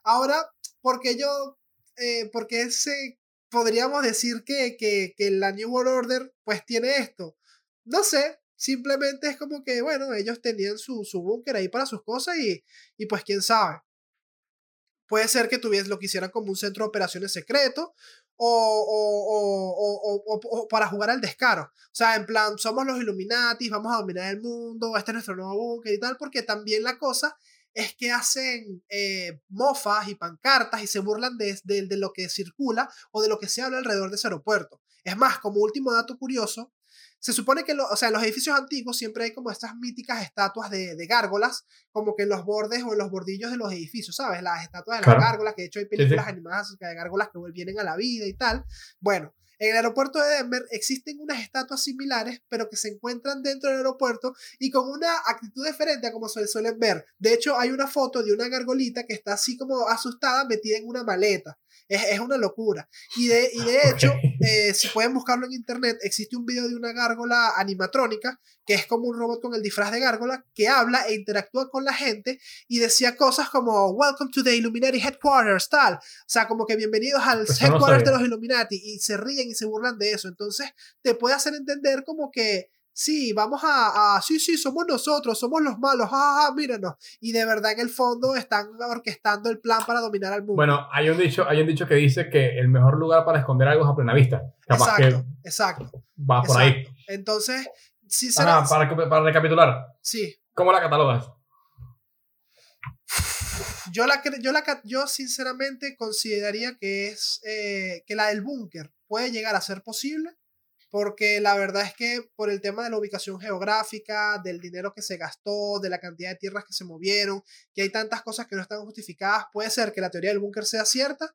Ahora, porque yo, eh, porque ese, podríamos decir que, que, que la New World Order pues tiene esto. No sé, simplemente es como que, bueno, ellos tenían su, su búnker ahí para sus cosas y, y pues quién sabe. Puede ser que tuvies, lo quisieran como un centro de operaciones secreto o, o, o, para jugar al descaro. O sea, en plan, somos los Illuminati, vamos a dominar el mundo, este es nuestro nuevo búnker y tal, porque también la cosa es que hacen eh, mofas y pancartas y se burlan de, de, de, lo que circula o de lo que se habla alrededor de ese aeropuerto. Es más, como último dato curioso, se supone que o sea, en los edificios antiguos siempre hay como estas míticas estatuas de, de, gárgolas, como que en los bordes o en los bordillos de los edificios, ¿sabes? Las estatuas de las gárgolas, que de hecho hay películas animadas acerca de gárgolas que vienen a la vida y tal. Bueno, en el aeropuerto de Denver existen unas estatuas similares, pero que se encuentran dentro del aeropuerto y con una actitud diferente a como se suelen ver. De hecho, hay una foto de una gargolita que está así como asustada, metida en una maleta. Es, es una locura. Y de, y de hecho, eh, si pueden buscarlo en internet, existe un video de una gárgola animatrónica, que es como un robot con el disfraz de gárgola, que habla e interactúa con la gente y decía cosas como, Welcome to the Illuminati Headquarters, tal. O sea, como que bienvenidos al pues headquarters de los Illuminati. Y se ríen y se burlan de eso. Entonces, te puede hacer entender como que sí, vamos a, sí, sí, somos nosotros, somos los malos, jajaja, míranos. Y de verdad en el fondo están orquestando el plan para dominar al mundo. Bueno, hay un dicho, hay un dicho que dice que el mejor lugar para esconder algo es a plena vista. exacto, exacto. Va por ahí. Entonces, sinceramente... para, para recapitular. Sí. ¿Cómo la catalogas? Yo, la, yo, la, yo sinceramente consideraría que es eh, que la del búnker puede llegar a ser posible porque la verdad es que por el tema de la ubicación geográfica, del dinero que se gastó, de la cantidad de tierras que se movieron, que hay tantas cosas que no están justificadas, puede ser que la teoría del búnker sea cierta,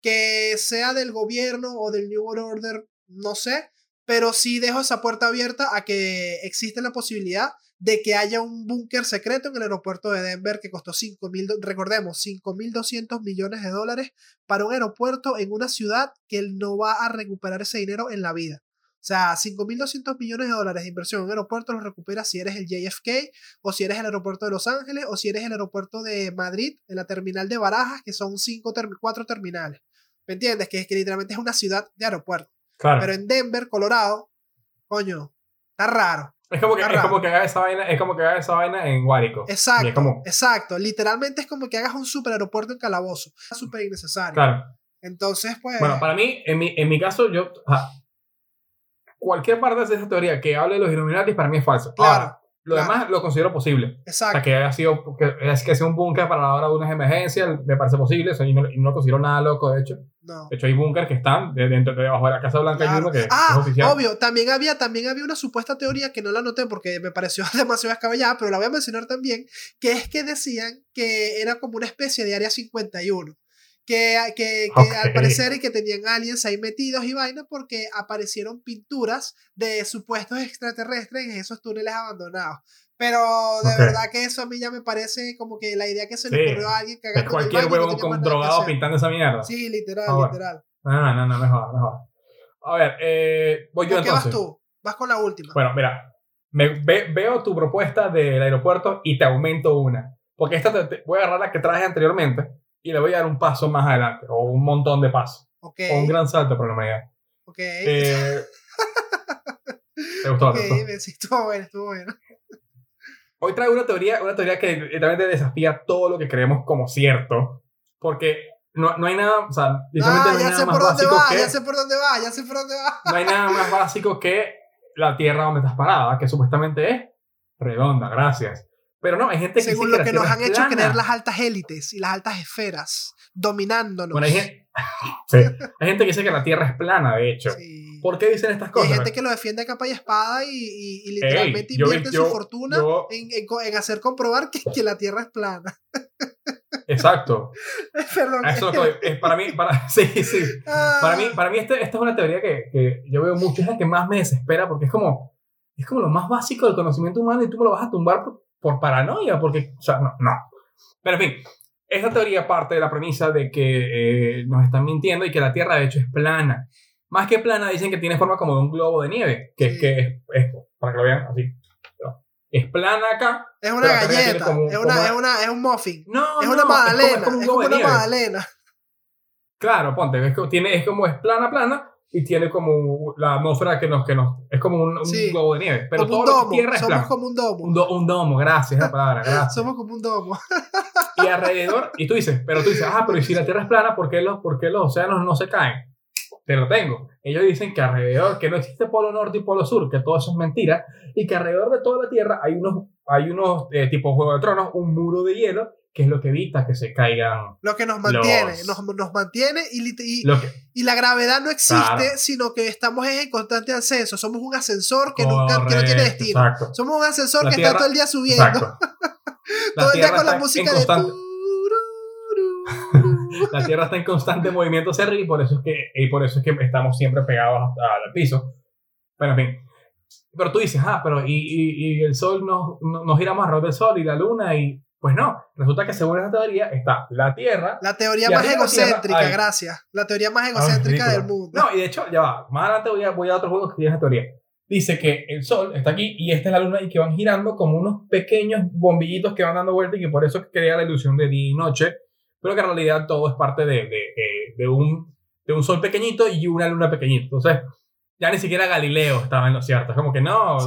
que sea del gobierno o del New World Order, no sé, pero sí dejo esa puerta abierta a que existe la posibilidad de que haya un búnker secreto en el aeropuerto de Denver que costó 5 mil, recordemos, 5.200 millones de dólares para un aeropuerto en una ciudad que él no va a recuperar ese dinero en la vida. O sea, 5.200 millones de dólares de inversión en aeropuerto los recuperas si eres el JFK o si eres el aeropuerto de Los Ángeles o si eres el aeropuerto de Madrid, en la terminal de Barajas, que son cinco cuatro terminales. ¿Me entiendes? Que es que literalmente es una ciudad de aeropuerto. Pero en Denver, Colorado, coño, está raro. Es como que, es como que haga esa vaina, es como que haga esa vaina en Guárico. Exacto, exacto. Literalmente es como que hagas un super aeropuerto en Calabozo. Es súper innecesario. Claro. Entonces, pues. Bueno, para mí, en mi, en mi caso, yo cualquier parte de esa teoría que hable de los Illuminati para mí es falso. Claro. lo demás lo considero posible. Exacto. O sea, que haya sido, que, es que sea un búnker para la hora de unas emergencias, me parece posible. O sea, y, no, y no considero nada loco, de hecho. No. De hecho, hay búnker que están dentro, debajo de la Casa Blanca. Claro. que ah, es oficial. obvio. También había, también había una supuesta teoría que no la noté porque me pareció demasiado descabellada, pero la voy a mencionar también, que es que decían que era como una especie de Área 51 que, que, que al parecer y que tenían aliens ahí metidos y vainas porque aparecieron pinturas de supuestos extraterrestres en esos túneles abandonados. Pero de verdad que eso a mí ya me parece como que la idea que se le ocurrió a alguien que haga cualquier huevo con drogado pintando esa mierda. Sí, literal, ah, literal. No, no, no, mejor, mejor. A ver, eh, voy yo entonces. ¿Qué vas tú? Vas con la última. Bueno, mira, me, veo tu propuesta del aeropuerto y te aumento una. Porque esta te, voy a agarrar la que traje anteriormente y le voy a dar un paso más adelante, o un montón de pasos. Okay. O un gran salto por la humanidad. Ok. Eh, ¿Te gustó? Ok, sí, estuvo bueno, estuvo bueno. Hoy traigo una teoría, una teoría que literalmente desafía todo lo que creemos como cierto, porque no, no hay nada, o sea, literalmente ah, no hay nada más básico va, que... Ya sé por dónde va, ya sé por dónde va. No hay nada más básico que la Tierra donde estás parada, que supuestamente es redonda, gracias. Pero no, hay gente que Según lo que, nos han hecho creer las altas élites y las altas esferas, dominándonos. Bueno, hay gente, sí, hay gente que dice que la Tierra es plana, de hecho. ¿Por qué dicen estas cosas? hay gente que lo defiende a capa y espada y, y, literalmente invierte su fortuna en, en, hacer comprobar que, que, la Tierra es plana. Exacto. Perdón. Eso es para mí, para, sí, sí. Ah. Para mí, para mí este, esta es una teoría que, que yo veo mucho, es la que más me desespera porque es como, es como lo más básico del conocimiento humano y tú me lo vas a tumbar por, por paranoia, porque, o sea, no, no. Pero en fin, esta teoría parte de la premisa de que eh, nos están mintiendo y que la Tierra de hecho es plana. Más que plana, dicen que tiene forma como de un globo de nieve, que es que es, para que lo vean así. es plana acá. Es una galleta, es, una, es, una, es un muffin. No, es una magdalena, es como, una magdalena. Claro, ponte, es como, tiene, es como es plana, plana, y tiene como la atmósfera que nos, que nos es como un, un globo de nieve. Pero todo lo que tierra es Somos como un domo. Un, un domo, gracias, la palabra, gracias. Somos como un domo. y alrededor, y tú dices, pero tú dices, ah, pero si la tierra es plana, ¿por qué los, por qué los océanos no se caen? Te lo tengo. Ellos dicen que alrededor, que no existe polo norte y polo sur, que todo eso es mentira, y que alrededor de toda la Tierra hay unos, hay unos eh, tipo Juego de Tronos, un muro de hielo, que es lo que evita que se caigan. Lo que nos mantiene, nos, nos, mantiene y, y, la gravedad no existe, sino que estamos en constante ascenso. Somos un ascensor que, nunca, que no tiene destino. Somos un ascensor que está todo el día subiendo. todo el día con la música de la Tierra está en constante movimiento hacia arriba y por eso es que, y por eso es que estamos siempre pegados al piso. Pero en fin. Pero tú dices, ah, pero y, y, el Sol nos, nos gira más alrededor del Sol y la Luna y... Pues no, resulta que según esa teoría está la Tierra. La teoría más egocéntrica, gracias. La teoría más egocéntrica del mundo. No, y de hecho, ya va. Más adelante voy a, voy a otros juegos que tienen esa teoría. Dice que el Sol está aquí y esta es la Luna y que van girando como unos pequeños bombillitos que van dando vuelta y que por eso crea la ilusión de día y noche pero que en realidad todo es parte de, de, de, un, de un sol pequeñito y una luna pequeñita. Entonces, ya ni siquiera Galileo estaba en lo cierto. Es como que no,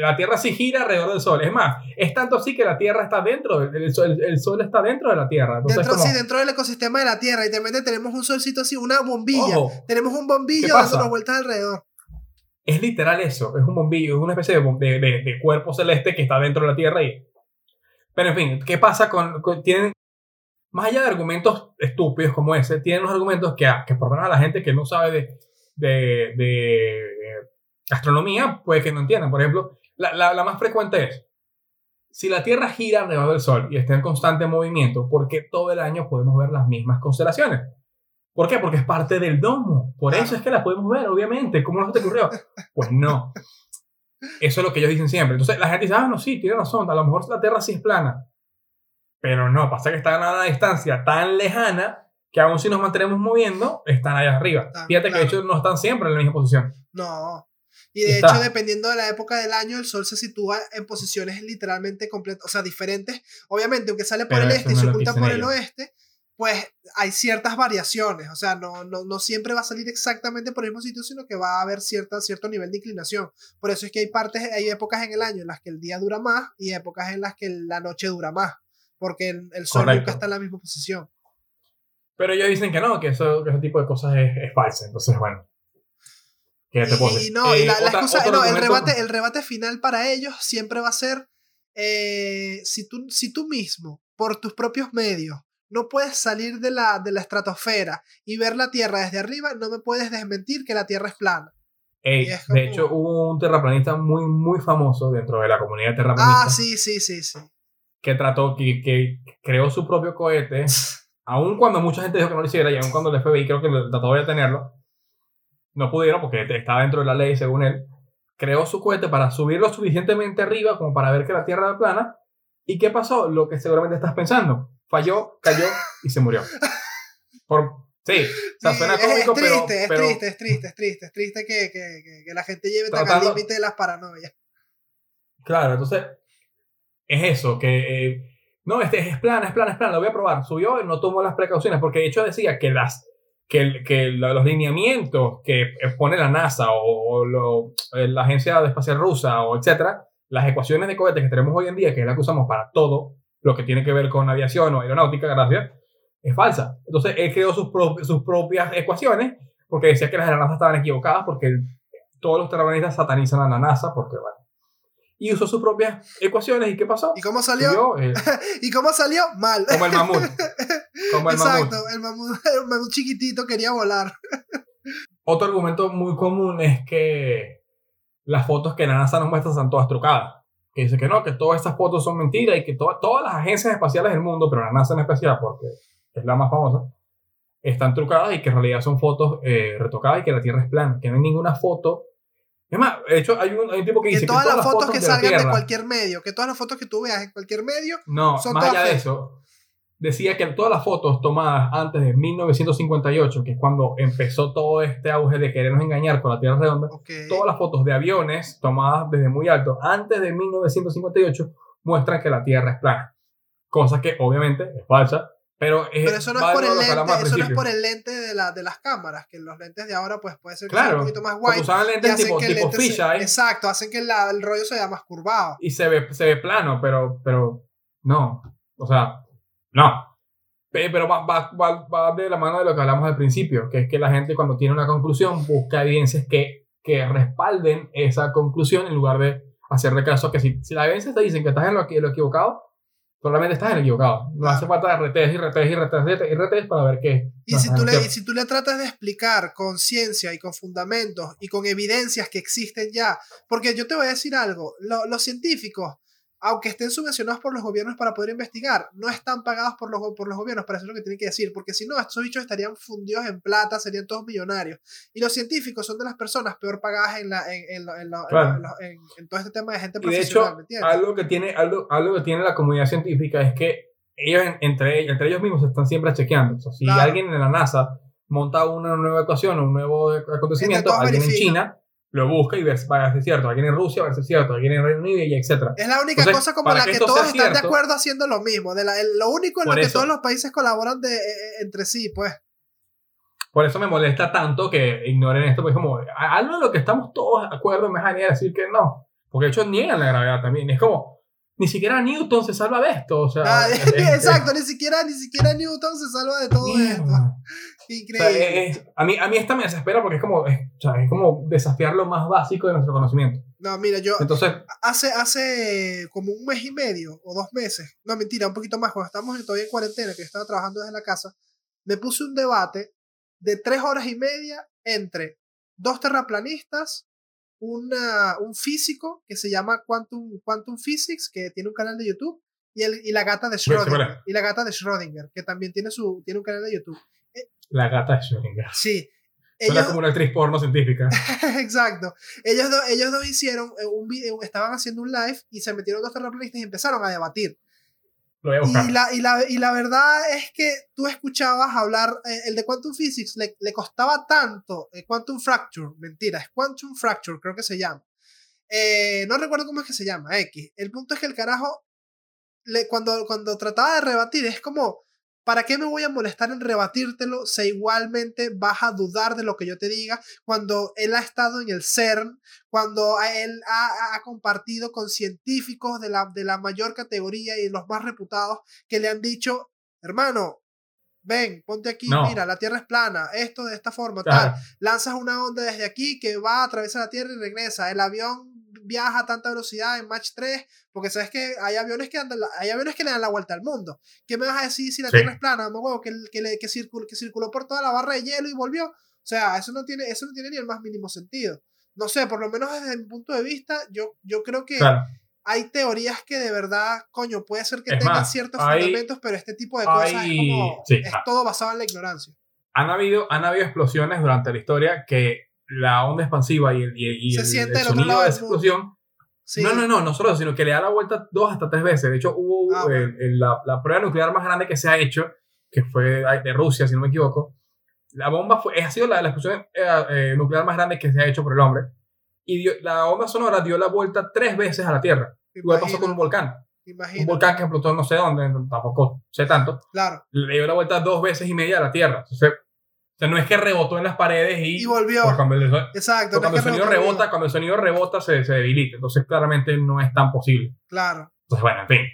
la Tierra sí gira alrededor del Sol. Es más, es tanto así que la Tierra está dentro, el, sol, el sol está dentro de la Tierra. Entonces, dentro, sí, dentro del ecosistema de la Tierra. Y de repente tenemos un solcito así, una bombilla. tenemos un bombillo dando vueltas alrededor. Es literal eso, es un bombillo, es una especie de, de, de, cuerpo celeste que está dentro de la Tierra. Y... Pero en fin, ¿qué pasa con, con tienen más allá de argumentos estúpidos como ese, tienen unos argumentos que, que por lo menos a la gente que no sabe de, de, de astronomía, puede que no entiendan. Por ejemplo, la, la, más frecuente es, si la Tierra gira alrededor del Sol y está en constante movimiento, ¿por qué todo el año podemos ver las mismas constelaciones? ¿Por qué? Porque es parte del domo. Por eso es que la podemos ver, obviamente. ¿Cómo no se te ocurrió? Pues no. Eso es lo que ellos dicen siempre. Entonces la gente dice, ah, no, sí, tiene razón. A lo mejor la Tierra sí es plana. Pero no, pasa que están a una distancia tan lejana que aún si nos mantenemos moviendo, están allá arriba. Fíjate que de hecho no están siempre en la misma posición. No. Y de hecho, dependiendo de la época del año, el Sol se sitúa en posiciones literalmente completas, o sea, diferentes. Obviamente, aunque sale por el este y se oculta por el oeste, pues hay ciertas variaciones. O sea, no, no, no, siempre va a salir exactamente por el mismo sitio, sino que va a haber cierta, cierto nivel de inclinación. Por eso es que hay partes, hay épocas en el año en las que el día dura más y épocas en las que la noche dura más porque el, sol nunca está en la misma posición. Pero ellos dicen que no, que, eso, ese tipo de cosas es, es falso. Entonces, bueno. ¿qué te y, no, y la, eh, excusa, no, el, rebate, el rebate final para ellos siempre va a ser eh, si, tú, si tú mismo, por tus propios medios, no puedes salir de la, de la estratosfera y ver la Tierra desde arriba, no me puedes desmentir que la Tierra es plana. De hecho, hubo un terraplanista muy, muy famoso dentro de la comunidad terraplanista. Ah, sí, sí, sí, sí que trató, que, que creó su propio cohete, aun cuando mucha gente dijo que no lo hiciera, y aun cuando el FBI creo que trató de tenerlo, no pudieron porque estaba dentro de la ley según él, creó su cohete para subirlo suficientemente arriba como para ver que la Tierra era plana. ¿Y qué pasó? Lo que seguramente estás pensando. Falló, cayó y se murió. Por, sí, o sea, suena cómico, es, triste, pero, es triste, es triste, es triste, es triste que, que, que, la gente lleve tan al límite de las paranoias. Claro, entonces es eso, que eh, no, este es plana, es plana, es plana, lo voy a probar. Subió y no tomó las precauciones, porque de hecho decía que, las, que, los lineamientos que pone la NASA o, eh, la Agencia Espacial Rusa o etcétera, las ecuaciones de cohetes que tenemos hoy en día, que es la que usamos para todo lo que tiene que ver con aviación o aeronáutica, gracias, es falsa. Entonces él creó sus, sus propias ecuaciones porque decía que las de la NASA estaban equivocadas porque todos los terraplanistas satanizan a la NASA porque, bueno, y usó sus propias ecuaciones. ¿Y qué pasó? ¿Y cómo salió? Eh, ¿Y cómo salió? Mal. Como el mamut. Como el Exacto, el mamut, el mamut chiquitito quería volar. Otro argumento muy común es que las fotos que la NASA nos muestra están todas trucadas. Que dice que no, que todas estas fotos son mentiras y que todas las agencias espaciales del mundo, pero la NASA en especial, porque es la más famosa, están trucadas y que en realidad son fotos eh, retocadas y que la Tierra es plana, que no hay ninguna foto es más, de hecho, hay un, hay un tipo que dice que todas, las fotos, que salgan de, cualquier medio, que todas las fotos que tú veas en cualquier medio no, son más allá de eso, decía que todas las fotos tomadas antes de 1958, que es cuando empezó todo este auge de querernos engañar con la Tierra redonda, todas las fotos de aviones tomadas desde muy alto antes de 1958 muestran que la Tierra es plana. Cosa que obviamente es falsa, pero, eso no, es por, el lente, eso no es por el lente de, la, de las cámaras, que los lentes de ahora pues puede ser un poquito más guay. Usaban lentes tipo, tipo Exacto, hacen que el rollo se vea más curvado. Y se ve, se ve plano, pero, pero no. O sea, no. Pero va, va, va, de la mano de lo que hablamos al principio, que es que la gente cuando tiene una conclusión busca evidencias que, que respalden esa conclusión en lugar de hacerle caso que si, si las evidencias te dicen que estás en lo, lo equivocado, probablemente estás en el equivocado. No hace falta retes y retes y retes y retes para ver qué. Y si, tú le, y si tú le tratas de explicar con ciencia y con fundamentos y con evidencias que existen ya, porque yo te voy a decir algo, los científicos aunque estén subvencionados por los gobiernos para poder investigar, no están pagados por los, por los gobiernos para hacer lo que tienen que decir, porque si no, estos bichos estarían fundidos en plata, serían todos millonarios. Y los científicos son de las personas peor pagadas en, la, en, en, todo este tema de gente profesional. de hecho, algo que, tiene, algo, algo que tiene la comunidad científica es que ellos entre, entre ellos mismos están siempre chequeando. si alguien en la NASA monta una nueva ecuación o un nuevo acontecimiento, alguien en China lo busca y ves, va a ser cierto, alguien en Rusia va a ser cierto, alguien en Reino Unido y etc. Es la única cosa como la que, todos están de acuerdo haciendo lo mismo, de lo único en lo que todos los países colaboran de, eh, eh, entre sí, pues. Por eso me molesta tanto que ignoren esto, pues como algo de lo que estamos todos de acuerdo me dejaría decir que no, porque de hecho niegan la gravedad también, es como, ni siquiera Newton se salva de esto. O sea, ah, exacto, ni, siquiera, ni siquiera Newton se salva de todo esto. Increíble. a, mí, a mí esta me desespera porque es como, es, como desafiar lo más básico de nuestro conocimiento. No, mira, yo Entonces, hace, hace como un mes y medio o dos meses, no mentira, un poquito más, cuando estamos todavía en cuarentena, que yo estaba trabajando desde la casa, me puse un debate de tres horas y media entre dos terraplanistas una, un físico que se llama Quantum, Quantum Physics, que tiene un canal de YouTube, y, el, y la gata de Schrödinger, y la gata de Schrödinger, que también tiene, su, tiene un canal de YouTube. Eh, la gata de Schrödinger. Sí. Suena como una actriz porno científica. Exacto. Ellos, dos ellos dos hicieron un video, estaban haciendo un live y se metieron dos terraplanistas y empezaron a debatir. Y la, y, la, y la verdad es que tú escuchabas hablar, eh, el de Quantum Physics le, le costaba tanto, eh, Quantum Fracture, mentira, es Quantum Fracture, creo que se llama. Eh, no recuerdo cómo es que se llama, X. El punto es que el carajo, le, cuando, cuando trataba de rebatir, es como, ¿Para qué me voy a molestar en rebatírtelo si igualmente vas a dudar de lo que yo te diga cuando él ha estado en el CERN, cuando él ha, compartido con científicos de la, de la mayor categoría y los más reputados que le han dicho, hermano, ven, ponte aquí, mira, la Tierra es plana, esto de esta forma, tal, lanzas una onda desde aquí que va a atravesar la Tierra y regresa, el avión viaja a tanta velocidad en Match 3, porque sabes que hay aviones que andan, hay aviones que le dan la vuelta al mundo. ¿Qué me vas a decir si la Tierra es plana? que, que, que, circuló, que circuló por toda la barra de hielo y volvió. O sea, eso no tiene, eso no tiene ni el más mínimo sentido. No sé, por lo menos desde mi punto de vista, yo, yo creo que hay teorías que de verdad, coño, puede ser que tengan ciertos fundamentos, pero este tipo de cosas es como, es todo basado en la ignorancia. Han habido, han habido explosiones durante la historia que la onda expansiva y el, y, el, sonido de esa explosión. No, no, no, no solo, sino que le da la vuelta dos hasta tres veces. De hecho, hubo ah, la, la, prueba nuclear más grande que se ha hecho, que fue de Rusia, si no me equivoco. La bomba fue, ha sido la, la explosión eh, eh, nuclear más grande que se ha hecho por el hombre. Y la onda sonora dio la vuelta tres veces a la Tierra. Igual pasó con un volcán. Un volcán que explotó no sé dónde, tampoco sé tanto. Claro. Le dio la vuelta dos veces y media a la Tierra. Entonces, sea, no es que rebotó en las paredes y, y volvió. Cuando el, Exacto. Cuando, el sonido rebota, cuando el sonido rebota, se, se debilita. Entonces, claramente no es tan posible. Claro. Entonces, bueno, en fin.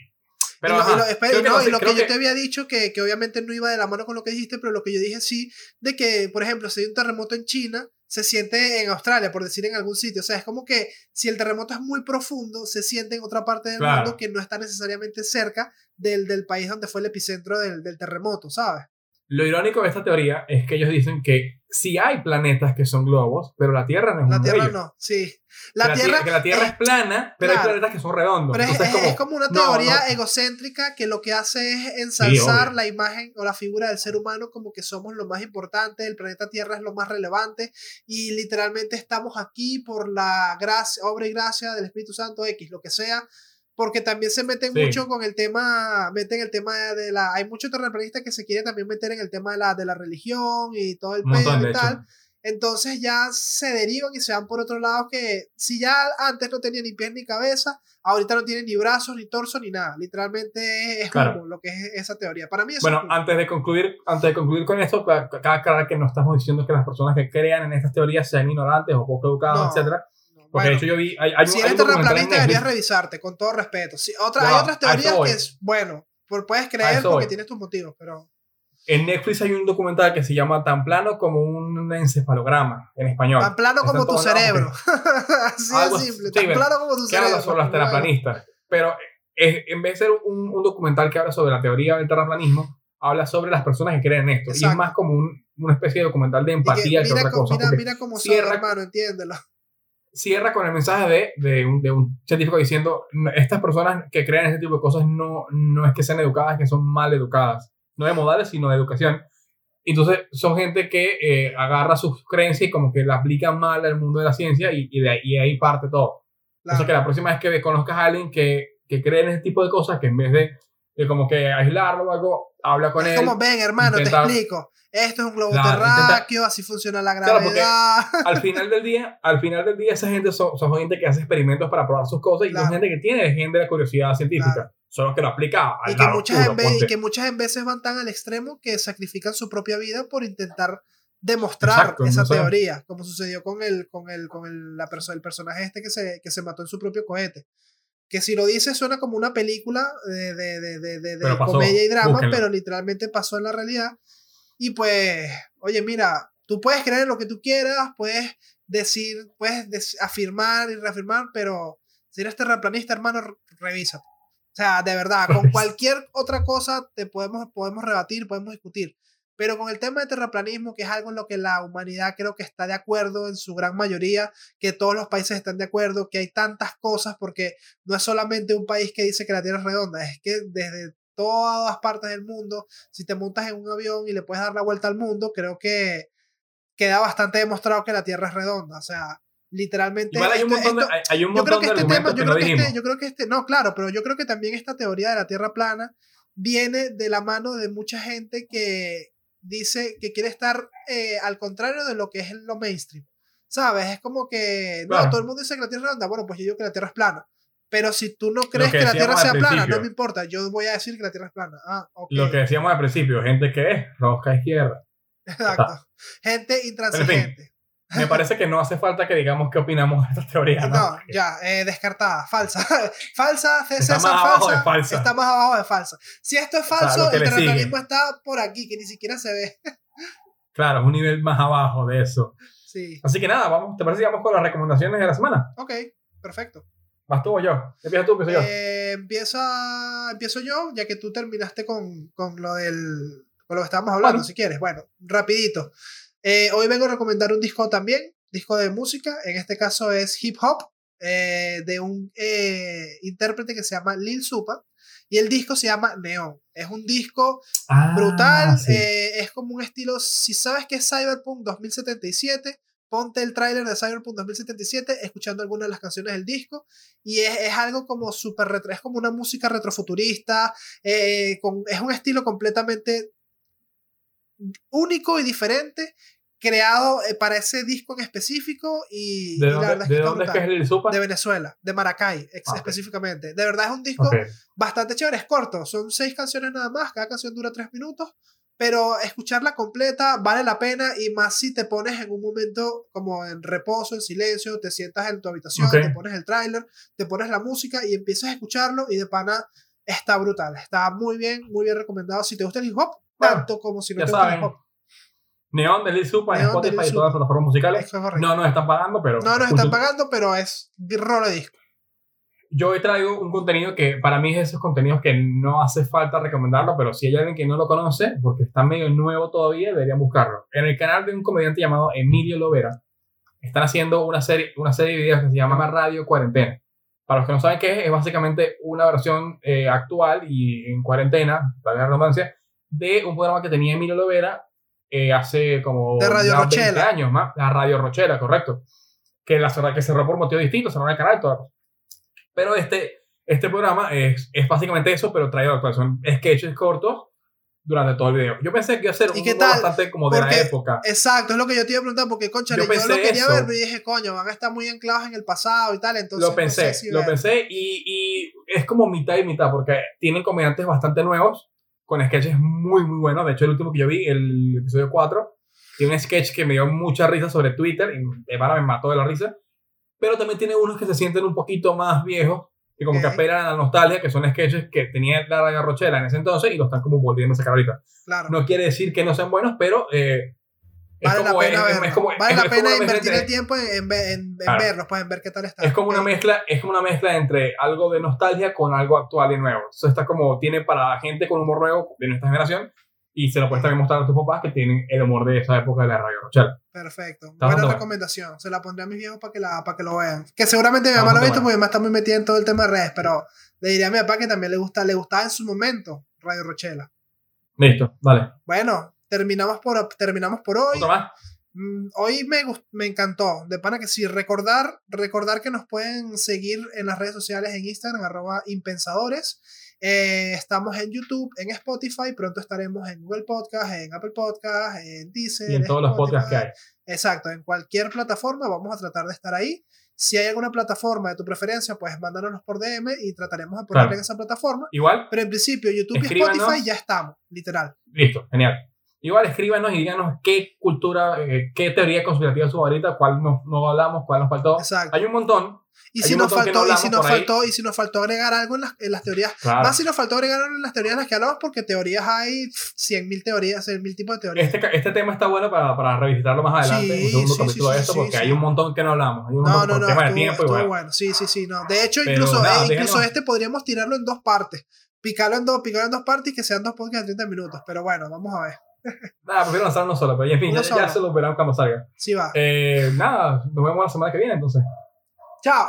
Pero, y lo, y lo, que, yo te había dicho, que, que, obviamente no iba de la mano con lo que dijiste, pero lo que yo dije sí, de que, por ejemplo, si hay un terremoto en China, se siente en Australia, por decir en algún sitio. O sea, es como que si el terremoto es muy profundo, se siente en otra parte del mundo que no está necesariamente cerca del, del país donde fue el epicentro del, del terremoto, ¿sabes? Lo irónico de esta teoría es que ellos dicen que sí hay planetas que son globos, pero la Tierra no es la Tierra no, sí. La, tierra, que la Tierra es, plana, pero hay planetas que son redondos. Pero es, como, una teoría egocéntrica que lo que hace es ensalzar la imagen o la figura del ser humano como que somos lo más importante, el planeta Tierra es lo más relevante y literalmente estamos aquí por la gracia, obra y gracia del Espíritu Santo X, lo que sea porque también se meten mucho con el tema, meten el tema de la, hay muchos terraplanistas que se quieren también meter en el tema de la, de la religión y todo el pedo y tal. Entonces ya se derivan y se van por otro lado que si ya antes no tenía ni pies ni cabeza, ahorita no tiene ni brazos, ni torso, ni nada. Literalmente es como lo que es esa teoría. Para mí eso Bueno, antes, de concluir, antes de concluir con esto, cada aclarar que no estamos diciendo que las personas que crean en estas teorías sean ignorantes o poco educadas, etc. etcétera. Porque de hecho yo vi... Hay, hay si eres terraplanista deberías revisarte, con todo respeto. Si, otra, hay otras teorías que es, bueno, puedes creer porque tienes tus motivos, pero... En Netflix hay un documental que se llama Tan plano como un encefalograma en español. Tan plano como tu cerebro. Así de simple. Tan plano como tu cerebro. sobre las terraplanistas. Pero en vez de ser un, un, documental que habla sobre la teoría del terraplanismo, habla sobre las personas que creen en esto. Y es más como un, una especie de documental de empatía que, otra cosa. Mira, mira cómo cierra, hermano, entiéndelo. Cierra con el mensaje de, de, un, de, un, científico diciendo, estas personas que creen en este tipo de cosas no, no es que sean educadas, es que son mal educadas no de modales, sino de educación. Entonces, son gente que eh, agarra sus creencias y como que la aplican mal al mundo de la ciencia y, y de ahí, ahí parte todo. Claro. O que la próxima vez que conozcas a alguien que, que cree en ese tipo de cosas, que en vez de, como que aislarlo o algo, habla con él. Como, ven, hermano, te explico. Esto es un globo terráqueo, así funciona la gravedad. Claro, al final del día, al final del día, esa gente son, son gente que hace experimentos para probar sus cosas y son gente que tiene gente de la curiosidad científica son los que lo aplican y que, muchas veces, y que muchas veces van tan al extremo que sacrifican su propia vida por intentar demostrar esa teoría, como sucedió con el, con el, con el, la el personaje este que se, que se mató en su propio cohete. Que si lo dice suena como una película de, de, de, de, de comedia y drama, pero literalmente pasó en la realidad. Y pues, oye, mira, tú puedes creer en lo que tú quieras, puedes decir, puedes afirmar y reafirmar, pero si eres terraplanista, hermano, revisa o sea, de verdad, con cualquier otra cosa te podemos, podemos rebatir, podemos discutir. Pero con el tema de terraplanismo, que es algo en lo que la humanidad creo que está de acuerdo en su gran mayoría, que todos los países están de acuerdo, que hay tantas cosas, porque no es solamente un país que dice que la Tierra es redonda, es que desde todas partes del mundo, si te montas en un avión y le puedes dar la vuelta al mundo, creo que queda bastante demostrado que la Tierra es redonda. O sea, literalmente. hay un montón, de, hay un montón yo creo que este tema, yo creo que este, yo creo que este, no, claro, pero yo creo que también esta teoría de la Tierra plana viene de la mano de mucha gente que dice que quiere estar eh, al contrario de lo que es lo mainstream. ¿Sabes? Es como que, no, todo el mundo dice que la Tierra es redonda, bueno, pues yo digo que la Tierra es plana. Pero si tú no crees que, la Tierra sea plana, no me importa, yo voy a decir que la Tierra es plana. Ah, okay. Lo que decíamos al principio, gente que es rosca izquierda. Exacto. Gente intransigente. Me parece que no hace falta que digamos qué opinamos de esta teoría. No, no ya, eh, descartada, falsa. falsa, César, está más abajo de falsa. Está más abajo de falsa. Si esto es falso, el terraplanismo está por aquí, que ni siquiera se ve. claro, es un nivel más abajo de eso. Sí. Así que nada, vamos, ¿te parece que vamos con las recomendaciones de la semana? Ok, perfecto. ¿Vas tú o yo? ¿Empiezas tú o empiezo yo? Eh, empiezo yo, ya que tú terminaste con, con lo del con lo que estábamos hablando, si quieres. Bueno, rapidito. Eh, hoy vengo a recomendar un disco también, disco de música, en este caso es hip hop, eh, de un eh, intérprete que se llama Lil Supa, y el disco se llama Neon. Es un disco ah, brutal, es como un estilo, si sabes que es Cyberpunk 2077, ponte el tráiler de Cyberpunk 2077 escuchando algunas de las canciones del disco y es, es algo como súper retro, es como una música retrofuturista, con, es un estilo completamente único y diferente creado eh, para ese disco en específico y, ¿De dónde, es, ¿de dónde es que es el Supa? De Venezuela, de Maracay ah, específicamente. De verdad es un disco bastante chévere, es corto, son seis canciones nada más, cada canción dura tres minutos, pero escucharla completa vale la pena y más si te pones en un momento como en reposo, en silencio, te sientas en tu habitación, te pones el tráiler, te pones la música y empiezas a escucharlo y de pana está brutal, está muy bien, muy bien recomendado. Si te gusta el hip hop, tanto como si no te gusta el hip hop. Neon de Lil Supa en Spotify y todas las plataformas musicales. No nos están pagando, pero. No nos están pagando, pero es rolo de disco. Yo hoy traigo un contenido que para mí es esos contenidos que no hace falta recomendarlo, pero si hay alguien que no lo conoce, porque está medio nuevo todavía, deberían buscarlo. En el canal de un comediante llamado Emilio Lovera, están haciendo una serie, una serie de videos que se llama Radio Cuarentena. Para los que no saben qué es, es básicamente una versión eh, actual y en cuarentena, para la redundancia, de un programa que tenía Emilio Lovera eh, hace como de Radio 20 años más, la Radio Rochela, correcto. Que la que cerró por motivos distintos, cerró el canal y todo. Pero este, este programa es, es básicamente eso, pero traído actual. Son sketches cortos durante todo el video. Yo pensé que iba a ser un qué tal? bastante como de Porque- la época. Exacto, es lo que yo te iba a preguntar, porque, concha, Yo yo, lo quería eso. ver, pero dije, coño, van a estar muy anclados en el pasado y tal, entonces lo pensé, no sé si lo ver. pensé y, y es como mitad y mitad porque tienen comediantes bastante nuevos con sketches muy muy buenos. De hecho, el último que yo vi, el episodio 4, tiene un sketch que me dio mucha risa sobre Twitter y de pana me mató de la risa. Pero también tiene unos que se sienten un poquito más viejos y como que Ok. apelan a la nostalgia, que son sketches que tenía la Radio Rochela en ese entonces y lo están como volviendo a sacar ahorita. Claro. No quiere decir que no sean buenos, pero eh, vale la pena es- es- como- vale es- la pena invertir el entre- tiempo en, en, en- en Claro. verlos, pues en ver qué tal está. Es como una mezcla, es como una mezcla entre algo de nostalgia con algo actual y nuevo. Eso está como, tiene para gente con humor nuevo de nuestra generación y se lo puedes también mostrar a tus papás que tienen el humor de esa época de la radio Rochelle. Perfecto. Buena recomendación. Se la pondré a mis viejos para que, la, para que lo vean. Que seguramente mi mamá lo ha visto porque mi mamá está muy metida en todo el tema de redes, pero le diría a mi papá que también le, gusta, le gustaba en su momento Radio Rochela. Listo, dale. Bueno, terminamos por, terminamos por hoy. Mm, Hoy me, me encantó. De pana que sí, recordar, recordar que nos pueden seguir en las redes sociales en Instagram, arroba impensadores. Eh, estamos en YouTube, en Spotify, pronto estaremos en Google Podcast, en Apple Podcast, en Deezer. Y en todos los podcasts que hay. Exacto, en cualquier plataforma vamos a tratar de estar ahí. Si hay alguna plataforma de tu preferencia, pues mándanos por DM y trataremos de ponerla Claro. en esa plataforma. Igual, Pero en principio, YouTube y. Spotify ya estamos, literal. listo, genial. Igual escríbanos y díganos qué cultura, eh, qué teoría conspirativa es su favorita, cuál no, no hablamos, cuál nos faltó. Exacto. Hay un montón. Y si nos no faltó, y hablamos si nos por ahí. faltó, y si nos faltó agregar algo en las, en las teorías, Claro. más si nos faltó agregar algo en las teorías en las que hablamos, porque teorías hay pff, 100.000 teorías, 100.000 tipos de teorías. Este, este tema está bueno para, para revisitarlo más adelante, Sí, un segundo sí, capítulo sí, de esto, porque hay un montón que no hablamos. Hay un no, no, no, tema de estuvo, tiempo y estuvo bueno. bueno. Sí, sí, sí, no. De hecho, Pero incluso, nada, eh, incluso déjenos. este podríamos tirarlo en dos partes. Picarlo en dos, picarlo en dos partes y que sean dos podcasts de 30 minutos. Pero bueno, vamos a ver. Nada, prefiero lanzar uno solo, pero ya, ya solo. se lo verán cuando salga. Sí va. Eh, nada, nos vemos la semana que viene entonces. Chao.